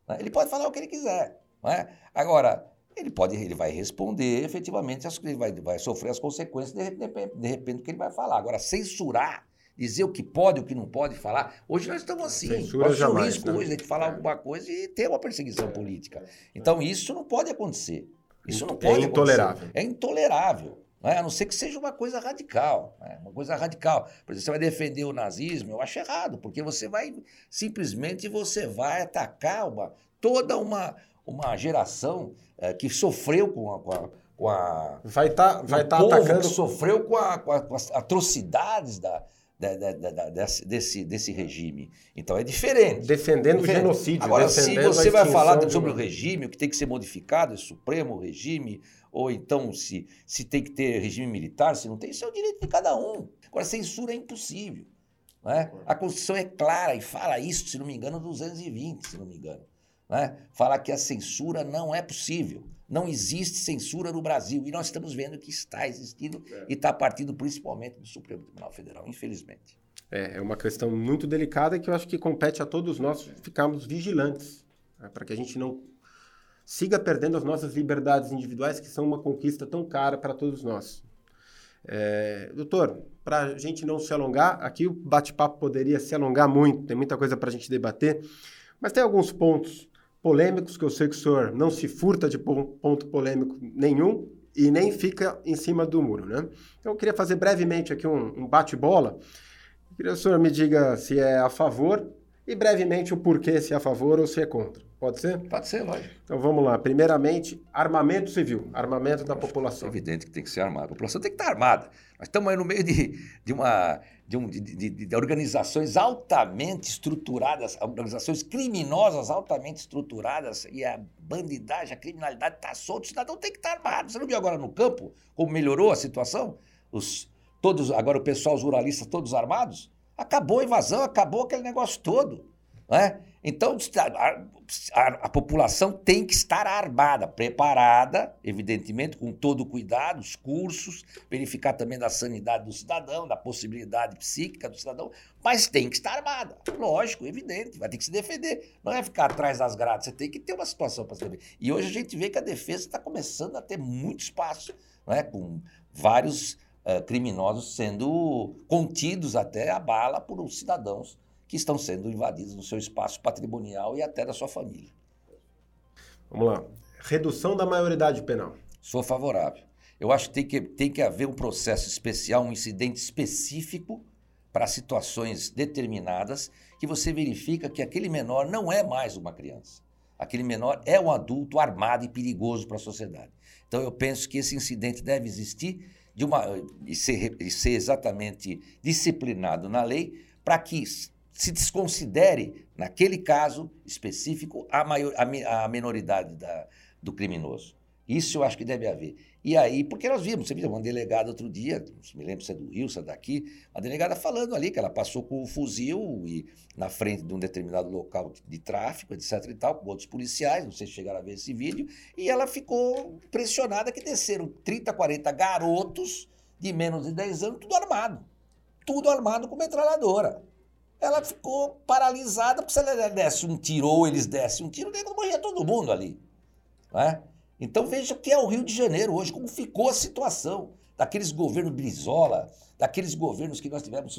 né? ele pode falar o que ele quiser. Né? Agora, ele pode, ele vai responder efetivamente, ele vai, vai sofrer as consequências de, de, de repente do que ele vai falar. Agora, censurar, dizer o que pode, o que não pode falar. Hoje nós estamos assim. Censura jamais, risco né? hoje de falar é. alguma coisa e ter uma perseguição política. Então, isso não pode acontecer. Isso não pode é intolerável. Acontecer. É intolerável. Né? A não ser que seja uma coisa radical. Né? Uma coisa radical. Por exemplo, você vai defender o nazismo, eu acho errado, porque você vai simplesmente você vai atacar uma, toda uma, uma geração é, que sofreu com a, com a, com a vai estar tá, vai tá atacando que sofreu com, a, com, as atrocidades da, da, da, da, desse, desse regime. Então é diferente. Defendendo diferente. o genocídio. Agora, se você vai falar sobre o regime, o que tem que ser modificado, é supremo regime, ou então se, se tem que ter regime militar, se não tem, isso é o direito de cada um. Agora, censura é impossível. É? A Constituição é clara e fala isso, se não me engano, 220, se não me engano né? falar que a censura não é possível. Não existe censura no Brasil. E nós estamos vendo que está existindo é. e está partindo principalmente do Supremo Tribunal Federal, infelizmente. É, é uma questão muito delicada que eu acho que compete a todos nós ficarmos vigilantes, né? para que a gente não siga perdendo as nossas liberdades individuais, que são uma conquista tão cara para todos nós. É, doutor, para a gente não se alongar, aqui o bate-papo poderia se alongar muito, tem muita coisa para a gente debater, mas tem alguns pontos polêmicos, que eu sei que o senhor não se furta de ponto polêmico nenhum e nem fica em cima do muro, né? Então, eu queria fazer brevemente aqui um, um bate-bola. Queria que o senhor me diga se é a favor e brevemente o porquê, se é a favor ou se é contra. Pode ser? Pode ser, lógico. Então vamos lá. Primeiramente, armamento civil, armamento da população. É evidente que tem que ser armado. A população tem que estar armada. Nós estamos aí no meio de, de uma de, um, de, de, de, organizações altamente estruturadas, organizações criminosas altamente estruturadas, e a bandidagem, a criminalidade está solta, o cidadão tem que estar armado. Você não viu agora no campo como melhorou a situação? Os, todos, agora o pessoal, os ruralistas, todos armados? Acabou a invasão, acabou aquele negócio todo. Né? Então, a, a, a, população tem que estar armada, preparada, evidentemente, com todo o cuidado, os cursos, verificar também da sanidade do cidadão, da possibilidade psíquica do cidadão, mas tem que estar armada. Lógico, evidente, vai ter que se defender. Não é ficar atrás das grades, você tem que ter uma situação para se defender. E hoje a gente vê que a defesa está começando a ter muito espaço, né? com vários uh, criminosos sendo contidos até a bala por os cidadãos que estão sendo invadidos no seu espaço patrimonial e até da sua família. Vamos lá. Redução da maioridade penal. Sou favorável. Eu acho que tem que, tem que haver um processo especial, um incidente específico para situações determinadas que você verifica que aquele menor não é mais uma criança. Aquele menor é um adulto armado e perigoso para a sociedade. Então eu penso que esse incidente deve existir de uma, e, ser, e ser exatamente disciplinado na lei para que se desconsidere, naquele caso específico, a, maior, a, a menoridade da, do criminoso. Isso eu acho que deve haver. E aí, porque nós vimos, você viu uma delegada outro dia, me lembro se é do Rio, se é daqui, uma delegada falando ali que ela passou com o fuzil e na frente de um determinado local de, tráfico, etc e tal, com outros policiais, não sei se chegaram a ver esse vídeo, e ela ficou impressionada que desceram 30, 40 garotos de menos de 10 anos, tudo armado. Tudo armado com metralhadora. Ela ficou paralisada, porque se ela desse um tiro ou eles dessem um tiro, morria todo mundo ali. Não é? Então veja o que é o Rio de Janeiro hoje, como ficou a situação daqueles governos Brizola, daqueles governos que nós tivemos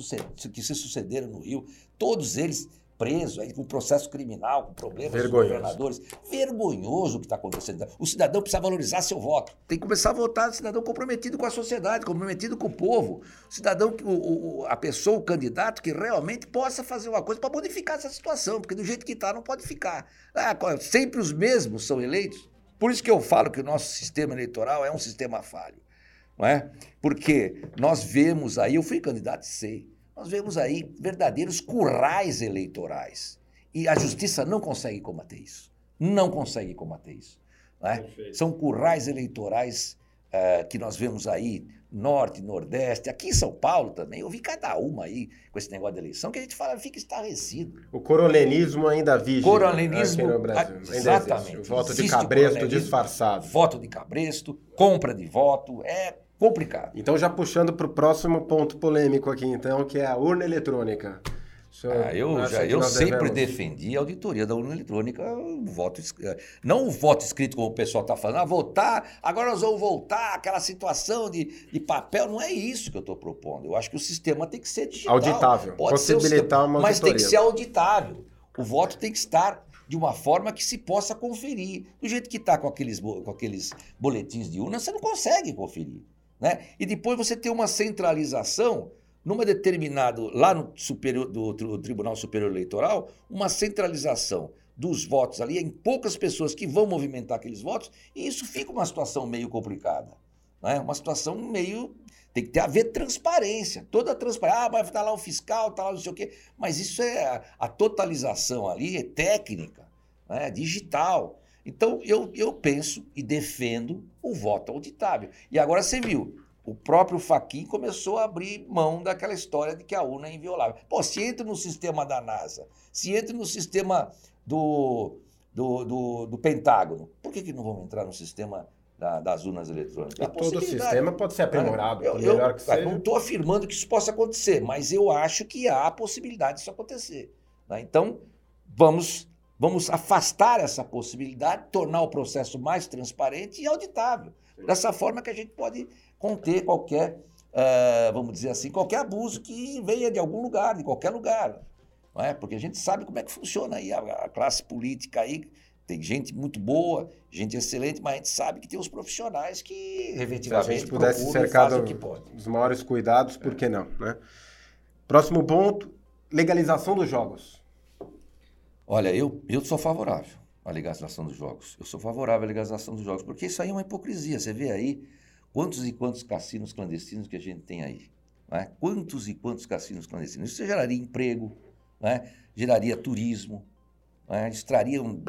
que se sucederam no Rio, todos eles presos aí, com processo criminal, com problemas Vergonhoso. com governadores. Vergonhoso o que está acontecendo. O cidadão precisa valorizar seu voto. Tem que começar a votar cidadão comprometido com a sociedade, comprometido com o povo. O cidadão, o, o, a pessoa, o candidato que realmente possa fazer uma coisa para modificar essa situação, porque do jeito que está não pode ficar. Ah, sempre os mesmos são eleitos. Por isso que eu falo que o nosso sistema eleitoral é um sistema falho. Não é? Porque nós vemos aí, eu fui candidato e sei, nós vemos aí verdadeiros currais eleitorais. E a justiça não consegue combater isso. Não consegue combater isso. É? São currais eleitorais uh, que nós vemos aí norte, nordeste, aqui em São Paulo também, eu vi cada uma aí com esse negócio de eleição que a gente fala, fica estarrecido. O coronelismo ainda vive coronelismo, no Brasil. A, exatamente. O voto de cabresto disfarçado. Voto de cabresto, compra de voto, é complicado. Então já puxando para o próximo ponto polêmico aqui então, que é a urna eletrônica. Ah, eu já, eu sempre devemos... defendi a auditoria da urna eletrônica, o voto, eh, não o voto escrito como o pessoal está falando, ah, votar, agora nós vamos voltar àquela situação de, de papel. Não é isso que eu estou propondo. Eu acho que o sistema tem que ser digital. Auditável. Pode possibilitar ser uma Mas tem que ser auditável. O voto tem que estar de uma forma que se possa conferir. Do jeito que está com aqueles, com aqueles boletins de urna, você não consegue conferir. Né? E depois você tem uma centralização numa determinado, lá no superior, do, Tribunal Superior Eleitoral, uma centralização dos votos ali em poucas pessoas que vão movimentar aqueles votos, e isso fica uma situação meio complicada. Né? Uma situação meio. Tem que ter haver transparência, toda a transparência. Ah, vai estar lá o fiscal, está lá não sei o quê. Mas isso é. A, a totalização ali é técnica, né? digital. Então, eu, eu penso e defendo o voto auditável. E agora você viu, o próprio Faquin começou a abrir mão daquela história de que a urna é inviolável. Pô, se entra no sistema da NASA, se entra no sistema do, do, do, do Pentágono, por que, que não vamos entrar no sistema da, das urnas eletrônicas? E todo o sistema pode ser aprimorado, eu, eu, melhor que seja. Não estou afirmando que isso possa acontecer, mas eu acho que há a possibilidade disso acontecer. Né? Então, vamos, vamos afastar essa possibilidade, tornar o processo mais transparente e auditável. Dessa forma que a gente pode conter qualquer, uh, vamos dizer assim, qualquer abuso que venha de algum lugar, de qualquer lugar. Não é? Porque a gente sabe como é que funciona aí a, a classe política aí. Tem gente muito boa, gente excelente, mas a gente sabe que tem os profissionais que, efetivamente, Se a gente pudesse cercar dos maiores cuidados, por que não? Né? Próximo ponto, legalização dos jogos. Olha, eu, eu sou favorável à legalização dos jogos. Eu sou favorável à legalização dos jogos, porque isso aí é uma hipocrisia. Você vê aí Quantos e quantos cassinos clandestinos que a gente tem aí? Né? Quantos e quantos cassinos clandestinos? Isso geraria emprego, né? geraria turismo, né? Isso traria, um,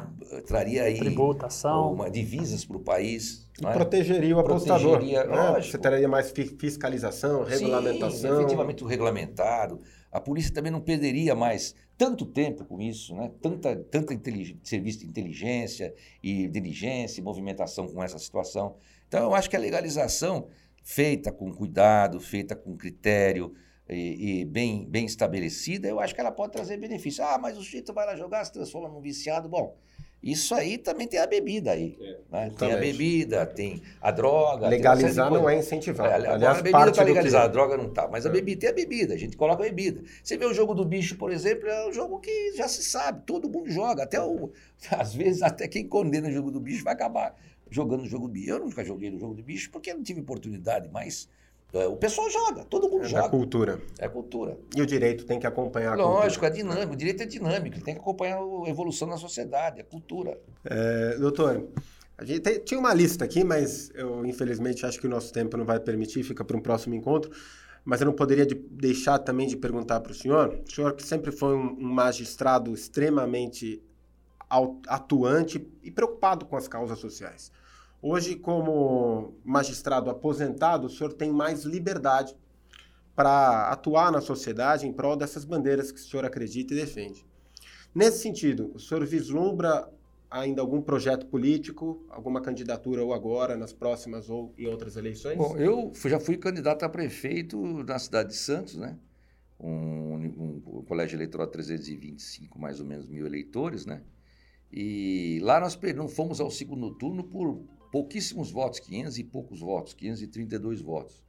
traria aí Tributação. uma, divisas para o país. E né? protegeria o apostador. Protegeria, né? Você teria mais fiscalização, regulamentação. Sim, efetivamente regulamentado. A polícia também não perderia mais tanto tempo com isso, né? tanta, tanta serviço de inteligência e diligência e movimentação com essa situação. Então, eu acho que a legalização, feita com cuidado, feita com critério e, e bem, bem estabelecida, eu acho que ela pode trazer benefício. Ah, mas o sujeito vai lá jogar, se transforma num viciado. Bom, Isso aí também tem a bebida aí. É, né? Tem a bebida, tem a droga. Legalizar não é incentivar. É, Aliás, a bebida está legalizada, a que... droga não está. Mas a É. bebida tem a bebida, a gente coloca a bebida. Você vê o jogo do bicho, por exemplo, é um jogo que já se sabe, todo mundo joga. Até o. Às vezes, até quem condena o jogo do bicho vai acabar jogando o jogo do bicho. Eu nunca joguei no jogo do bicho porque eu não tive oportunidade, mas o pessoal joga, todo mundo É joga. cultura. É cultura. E o direito tem que acompanhar a Lógico, cultura. é dinâmico, o direito é dinâmico, tem que acompanhar a evolução da sociedade, é cultura. É, doutor, a gente tem- tinha uma lista aqui, mas eu infelizmente acho que o nosso tempo não vai permitir, fica para um próximo encontro. Mas eu não poderia de- deixar também de perguntar para o senhor, o senhor que sempre foi um, um magistrado extremamente atuante e preocupado com as causas sociais. Hoje, como magistrado aposentado, o senhor tem mais liberdade para atuar na sociedade em prol dessas bandeiras que o senhor acredita e defende. Nesse sentido, o senhor vislumbra ainda algum projeto político, alguma candidatura ou agora, nas próximas ou em outras eleições? Bom, eu já fui candidato a prefeito na cidade de Santos, né? Um, um- um colégio eleitoral 325, mais ou menos, mil eleitores, né? E lá nós não fomos ao segundo turno por pouquíssimos votos, 500 e poucos votos, 532 votos.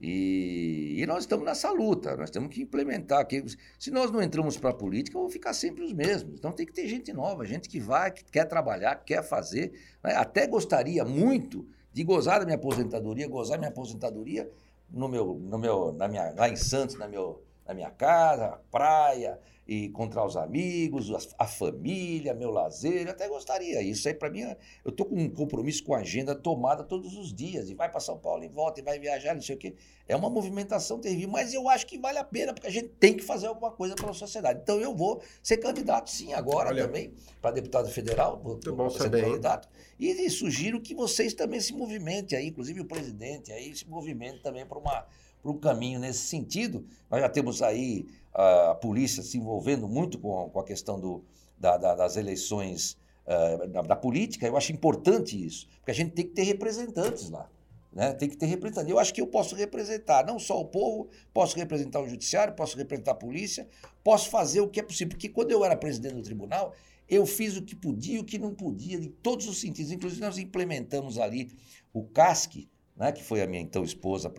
E, e nós estamos nessa luta, nós temos que implementar. Que, se nós não entramos para a política, vão ficar sempre os mesmos. Então tem que ter gente nova, gente que vai, que quer trabalhar, que quer fazer. né? Até gostaria muito de gozar da minha aposentadoria, gozar minha aposentadoria no meu, no meu, na minha, lá em Santos, na, meu, na minha casa, praia, e encontrar os amigos, a, a família, meu lazer. Eu até gostaria. Isso aí, para mim, é- eu estou com um compromisso com a agenda tomada todos os dias. E vai para São Paulo e volta, e vai viajar, não sei o quê. É uma movimentação terrível, mas eu acho que vale a pena, porque a gente tem que fazer alguma coisa pela sociedade. Então eu vou ser candidato, sim, agora Olha, também, para deputado federal. Vou, muito bom ser saber, candidato. E, e sugiro que vocês também se movimentem aí, inclusive o presidente aí, se movimente também para uma para um caminho nesse sentido. Nós já temos aí ah, a polícia se envolvendo muito com, com a questão do, da- da- das eleições ah, da, da política. Eu acho importante isso, porque a gente tem que ter representantes lá. Né? Tem que ter representantes. Eu acho que eu posso representar não só o povo, posso representar o judiciário, posso representar a polícia, posso fazer o que é possível. Porque quando eu era presidente do tribunal, eu fiz o que podia e o que não podia, em todos os sentidos. Inclusive, nós implementamos ali o CASC, né, que foi a minha então esposa,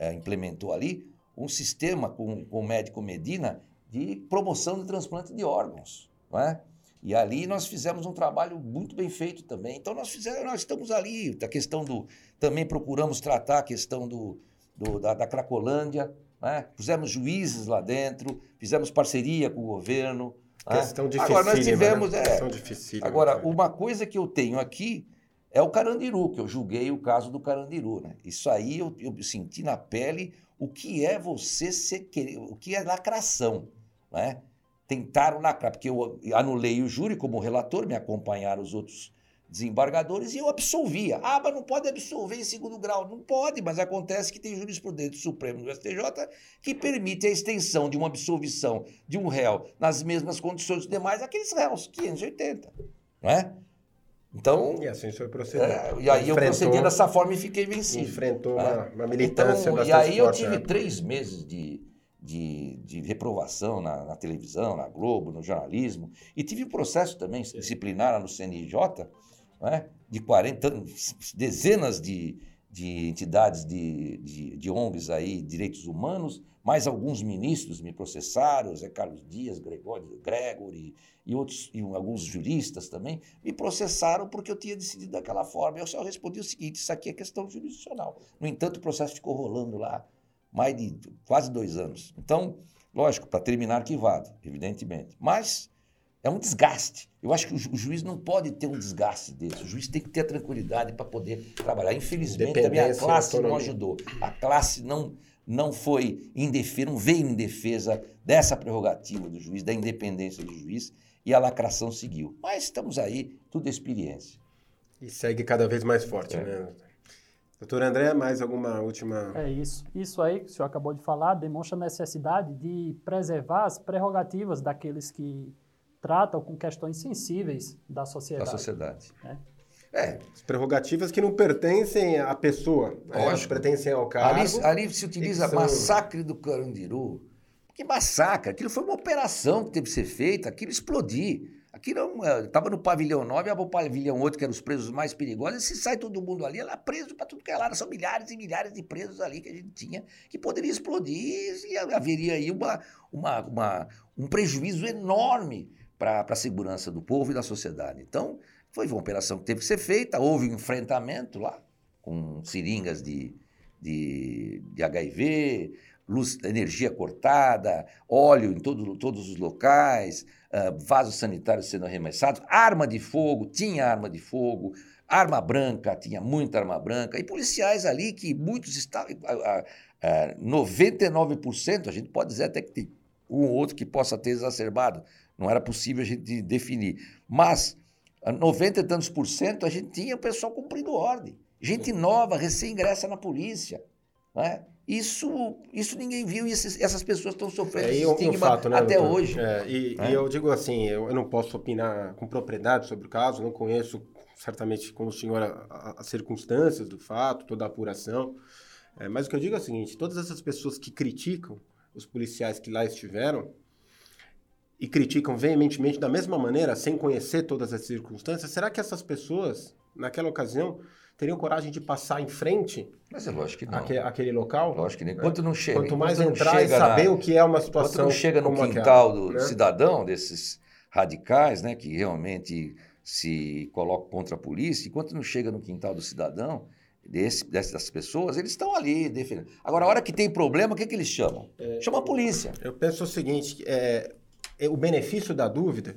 eh, implementou ali, um sistema com, com o médico Medina de promoção de transplante de órgãos. Não é? E ali nós fizemos um trabalho muito bem feito também. Então nós fizemos, nós estamos ali, a questão do. Também procuramos tratar a questão do, do- da, da Cracolândia, né? pusemos juízes lá dentro, fizemos parceria com o governo. né? Questão difícil. Agora nós tivemos. é, Questão dificílima. Agora, uma coisa que eu tenho aqui é o Carandiru, que eu julguei o caso do Carandiru. Né? Isso aí eu, eu senti na pele o que é você ser o que é lacração. Né? Tentaram lacrar, porque eu anulei o júri como relator, me acompanharam os outros desembargadores e eu absolvia. Ah, mas não pode absolver em segundo grau. Não pode, mas acontece que tem jurisprudência do Supremo do STJ que permite a extensão de uma absolvição de um réu nas mesmas condições dos demais aqueles réus, 580. Não é? Então, E assim o senhor procedeu. é, e aí eu procedi dessa forma e fiquei vencido. Enfrentou É. uma, uma militância Então, e aí eu tive né? três meses de, de, de reprovação na, na televisão, na Globo, no jornalismo, e tive um processo também disciplinar no CNJ, né, de 40, dezenas de, de entidades de, de, de ONGs aí, direitos humanos, mais alguns ministros me processaram, Zé Carlos Dias, Gregório, Gregory e outros, e alguns juristas também, me processaram porque eu tinha decidido daquela forma. Eu só respondi o seguinte: isso aqui é questão jurisdicional. No entanto, o processo ficou rolando lá mais de quase dois anos. Então, lógico, para terminar arquivado, evidentemente. Mas é um desgaste. Eu acho que o, ju- o juiz não pode ter um desgaste desse. O juiz tem que ter a tranquilidade para poder trabalhar. Infelizmente, a minha classe não ajudou. A classe não, não foi em defesa, não veio em defesa dessa prerrogativa do juiz, da independência do juiz, e a lacração seguiu. Mas estamos aí, tudo é experiência. E segue cada vez mais forte, É. né? Doutor André, mais alguma última... É isso. Isso aí que o senhor acabou de falar demonstra a necessidade de preservar as prerrogativas daqueles que tratam com questões sensíveis da Da sociedade. sociedade. É. É, As prerrogativas que não pertencem à pessoa, né? Lógico. pertencem ao cargo. Ali, ali se utiliza são- massacre do Carandiru. Que massacre? Aquilo foi uma operação que teve que ser feita, aquilo explodir. Aqui não, estava no pavilhão 9, ia para o pavilhão 8, que eram os presos mais perigosos, e se sai todo mundo ali, ela é preso para tudo que é lado. São milhares e milhares de presos ali que a gente tinha, que poderia explodir e haveria aí uma, uma, uma um prejuízo enorme para a segurança do povo e da sociedade. Então, foi uma operação que teve que ser feita, houve um enfrentamento lá, com seringas de, de, de HIV, luz, energia cortada, óleo em todo, todos os locais, uh, vasos sanitários sendo arremessados, arma de fogo, tinha arma de fogo, arma branca, tinha muita arma branca, e policiais ali que muitos estavam. Uh, uh, 99%, a gente pode dizer até que tem um ou outro que possa ter exacerbado, não era possível a gente definir. Mas 90 e tantos por cento a gente tinha o pessoal cumprindo ordem. Gente nova, recém-ingressa na polícia. Né? Isso, isso ninguém viu e esses, essas pessoas estão sofrendo é, esse um, estigma um fato, né, até doutor? hoje. É, e, é. e, eu digo assim, eu, eu, não posso opinar com propriedade sobre o caso, não conheço certamente como o senhor as circunstâncias do fato, toda a apuração, é, mas o que eu digo é o seguinte, todas essas pessoas que criticam os policiais que lá estiveram e criticam veementemente da mesma maneira, sem conhecer todas as circunstâncias, será que essas pessoas, naquela ocasião, teriam coragem de passar em frente Mas é lógico que não. Aquele, aquele local? Lógico que nem. Quanto não chega. Quanto mais entrar e saber na, o que é uma situação. Quanto não chega no quintal aquela, do né? cidadão, desses radicais, né, que realmente se colocam contra a polícia, enquanto não chega no quintal do cidadão, desse, dessas pessoas, eles estão ali defendendo. Agora, a hora que tem problema, o que, que eles chamam? É, Chama a polícia. Eu penso o seguinte: é, é o benefício da dúvida,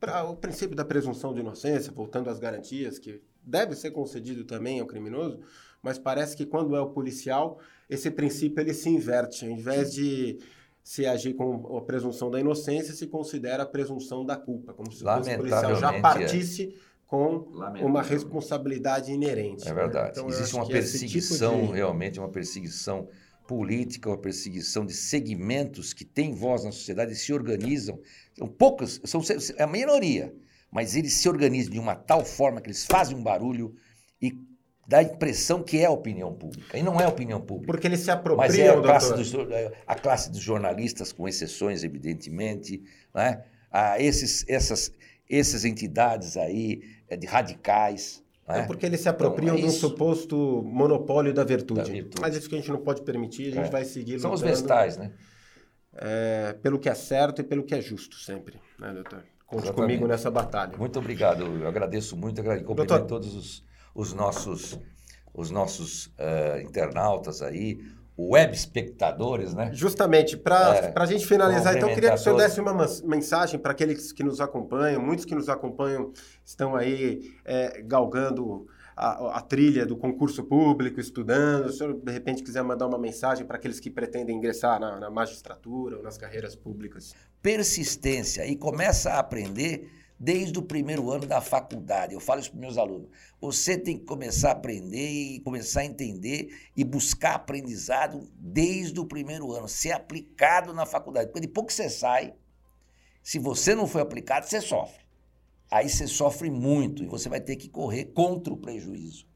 para o princípio da presunção de inocência, voltando às garantias que deve ser concedido também ao criminoso, mas parece que quando é o policial, esse princípio ele se inverte. Ao invés de se agir com a presunção da inocência, se considera a presunção da culpa, como se o policial já é. partisse é. com uma responsabilidade inerente. É verdade. Né? Então, Existe uma perseguição, tipo de... realmente uma perseguição política, uma perseguição de segmentos que têm voz na sociedade e se organizam. São poucos, são é a minoria, mas eles se organizam de uma tal forma que eles fazem um barulho e dá a impressão que é a opinião pública. E não é a opinião pública. Porque eles se apropriam, Mas é a classe, dos, a classe dos jornalistas, com exceções, evidentemente, né? ah, esses, essas, essas entidades aí eh, de radicais. É, é porque eles se apropriam então, é de um suposto monopólio da virtude. da virtude. Mas isso que a gente não pode permitir, a gente é. vai seguir São os vestais, né? É, pelo que é certo e pelo que é justo sempre, né, doutor? Conte Exatamente. comigo nessa batalha. Muito obrigado, eu agradeço muito, e cumprimento Doutor... todos os, os nossos, os nossos uh, internautas aí, web espectadores, né? Justamente, para é, a gente finalizar, então eu queria que o senhor desse uma mensagem para aqueles que nos acompanham, muitos que nos acompanham estão aí é, galgando a, a, trilha do concurso público, estudando, se o senhor de repente quiser mandar uma mensagem para aqueles que pretendem ingressar na, na magistratura ou nas carreiras públicas. Persistência e começa a aprender desde o primeiro ano da faculdade. Eu falo isso para meus alunos. Você tem que começar a aprender e começar a entender e buscar aprendizado desde o primeiro ano, ser aplicado na faculdade. Porque depois que você sai, se você não foi aplicado, você sofre aí você sofre muito e você vai ter que correr contra o prejuízo.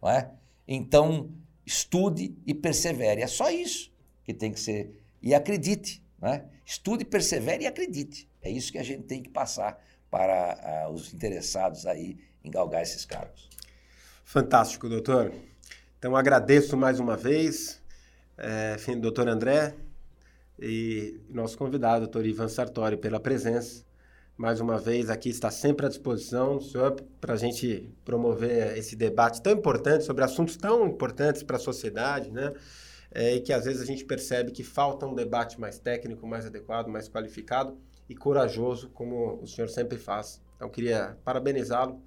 Não é? Então, estude e persevere. É só isso que tem que ser. E acredite. Né? Estude, persevere e acredite. É isso que a gente tem que passar para uh, os interessados aí em galgar esses cargos. Fantástico, doutor. Então, agradeço mais uma vez, é, doutor André, e nosso convidado, doutor Ivan Sartori, pela presença mais uma vez aqui está sempre à disposição, senhor, para a gente promover esse debate tão importante sobre assuntos tão importantes para a sociedade, né? É, e que às vezes a gente percebe que falta um debate mais técnico, mais adequado, mais qualificado e corajoso, como o senhor sempre faz. Então, queria parabenizá-lo,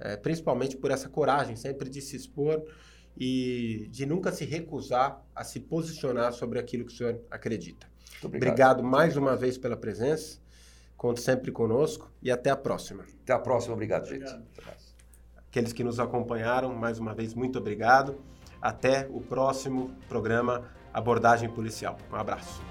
é, principalmente por essa coragem sempre de se expor e de nunca se recusar a se posicionar sobre aquilo que o senhor acredita. Obrigado. obrigado mais uma vez pela presença. Conte sempre conosco e até a próxima. Até a próxima. Obrigado, gente. Obrigado. Aqueles que nos acompanharam, mais uma vez, muito obrigado. Até o próximo programa Abordagem Policial. Um abraço.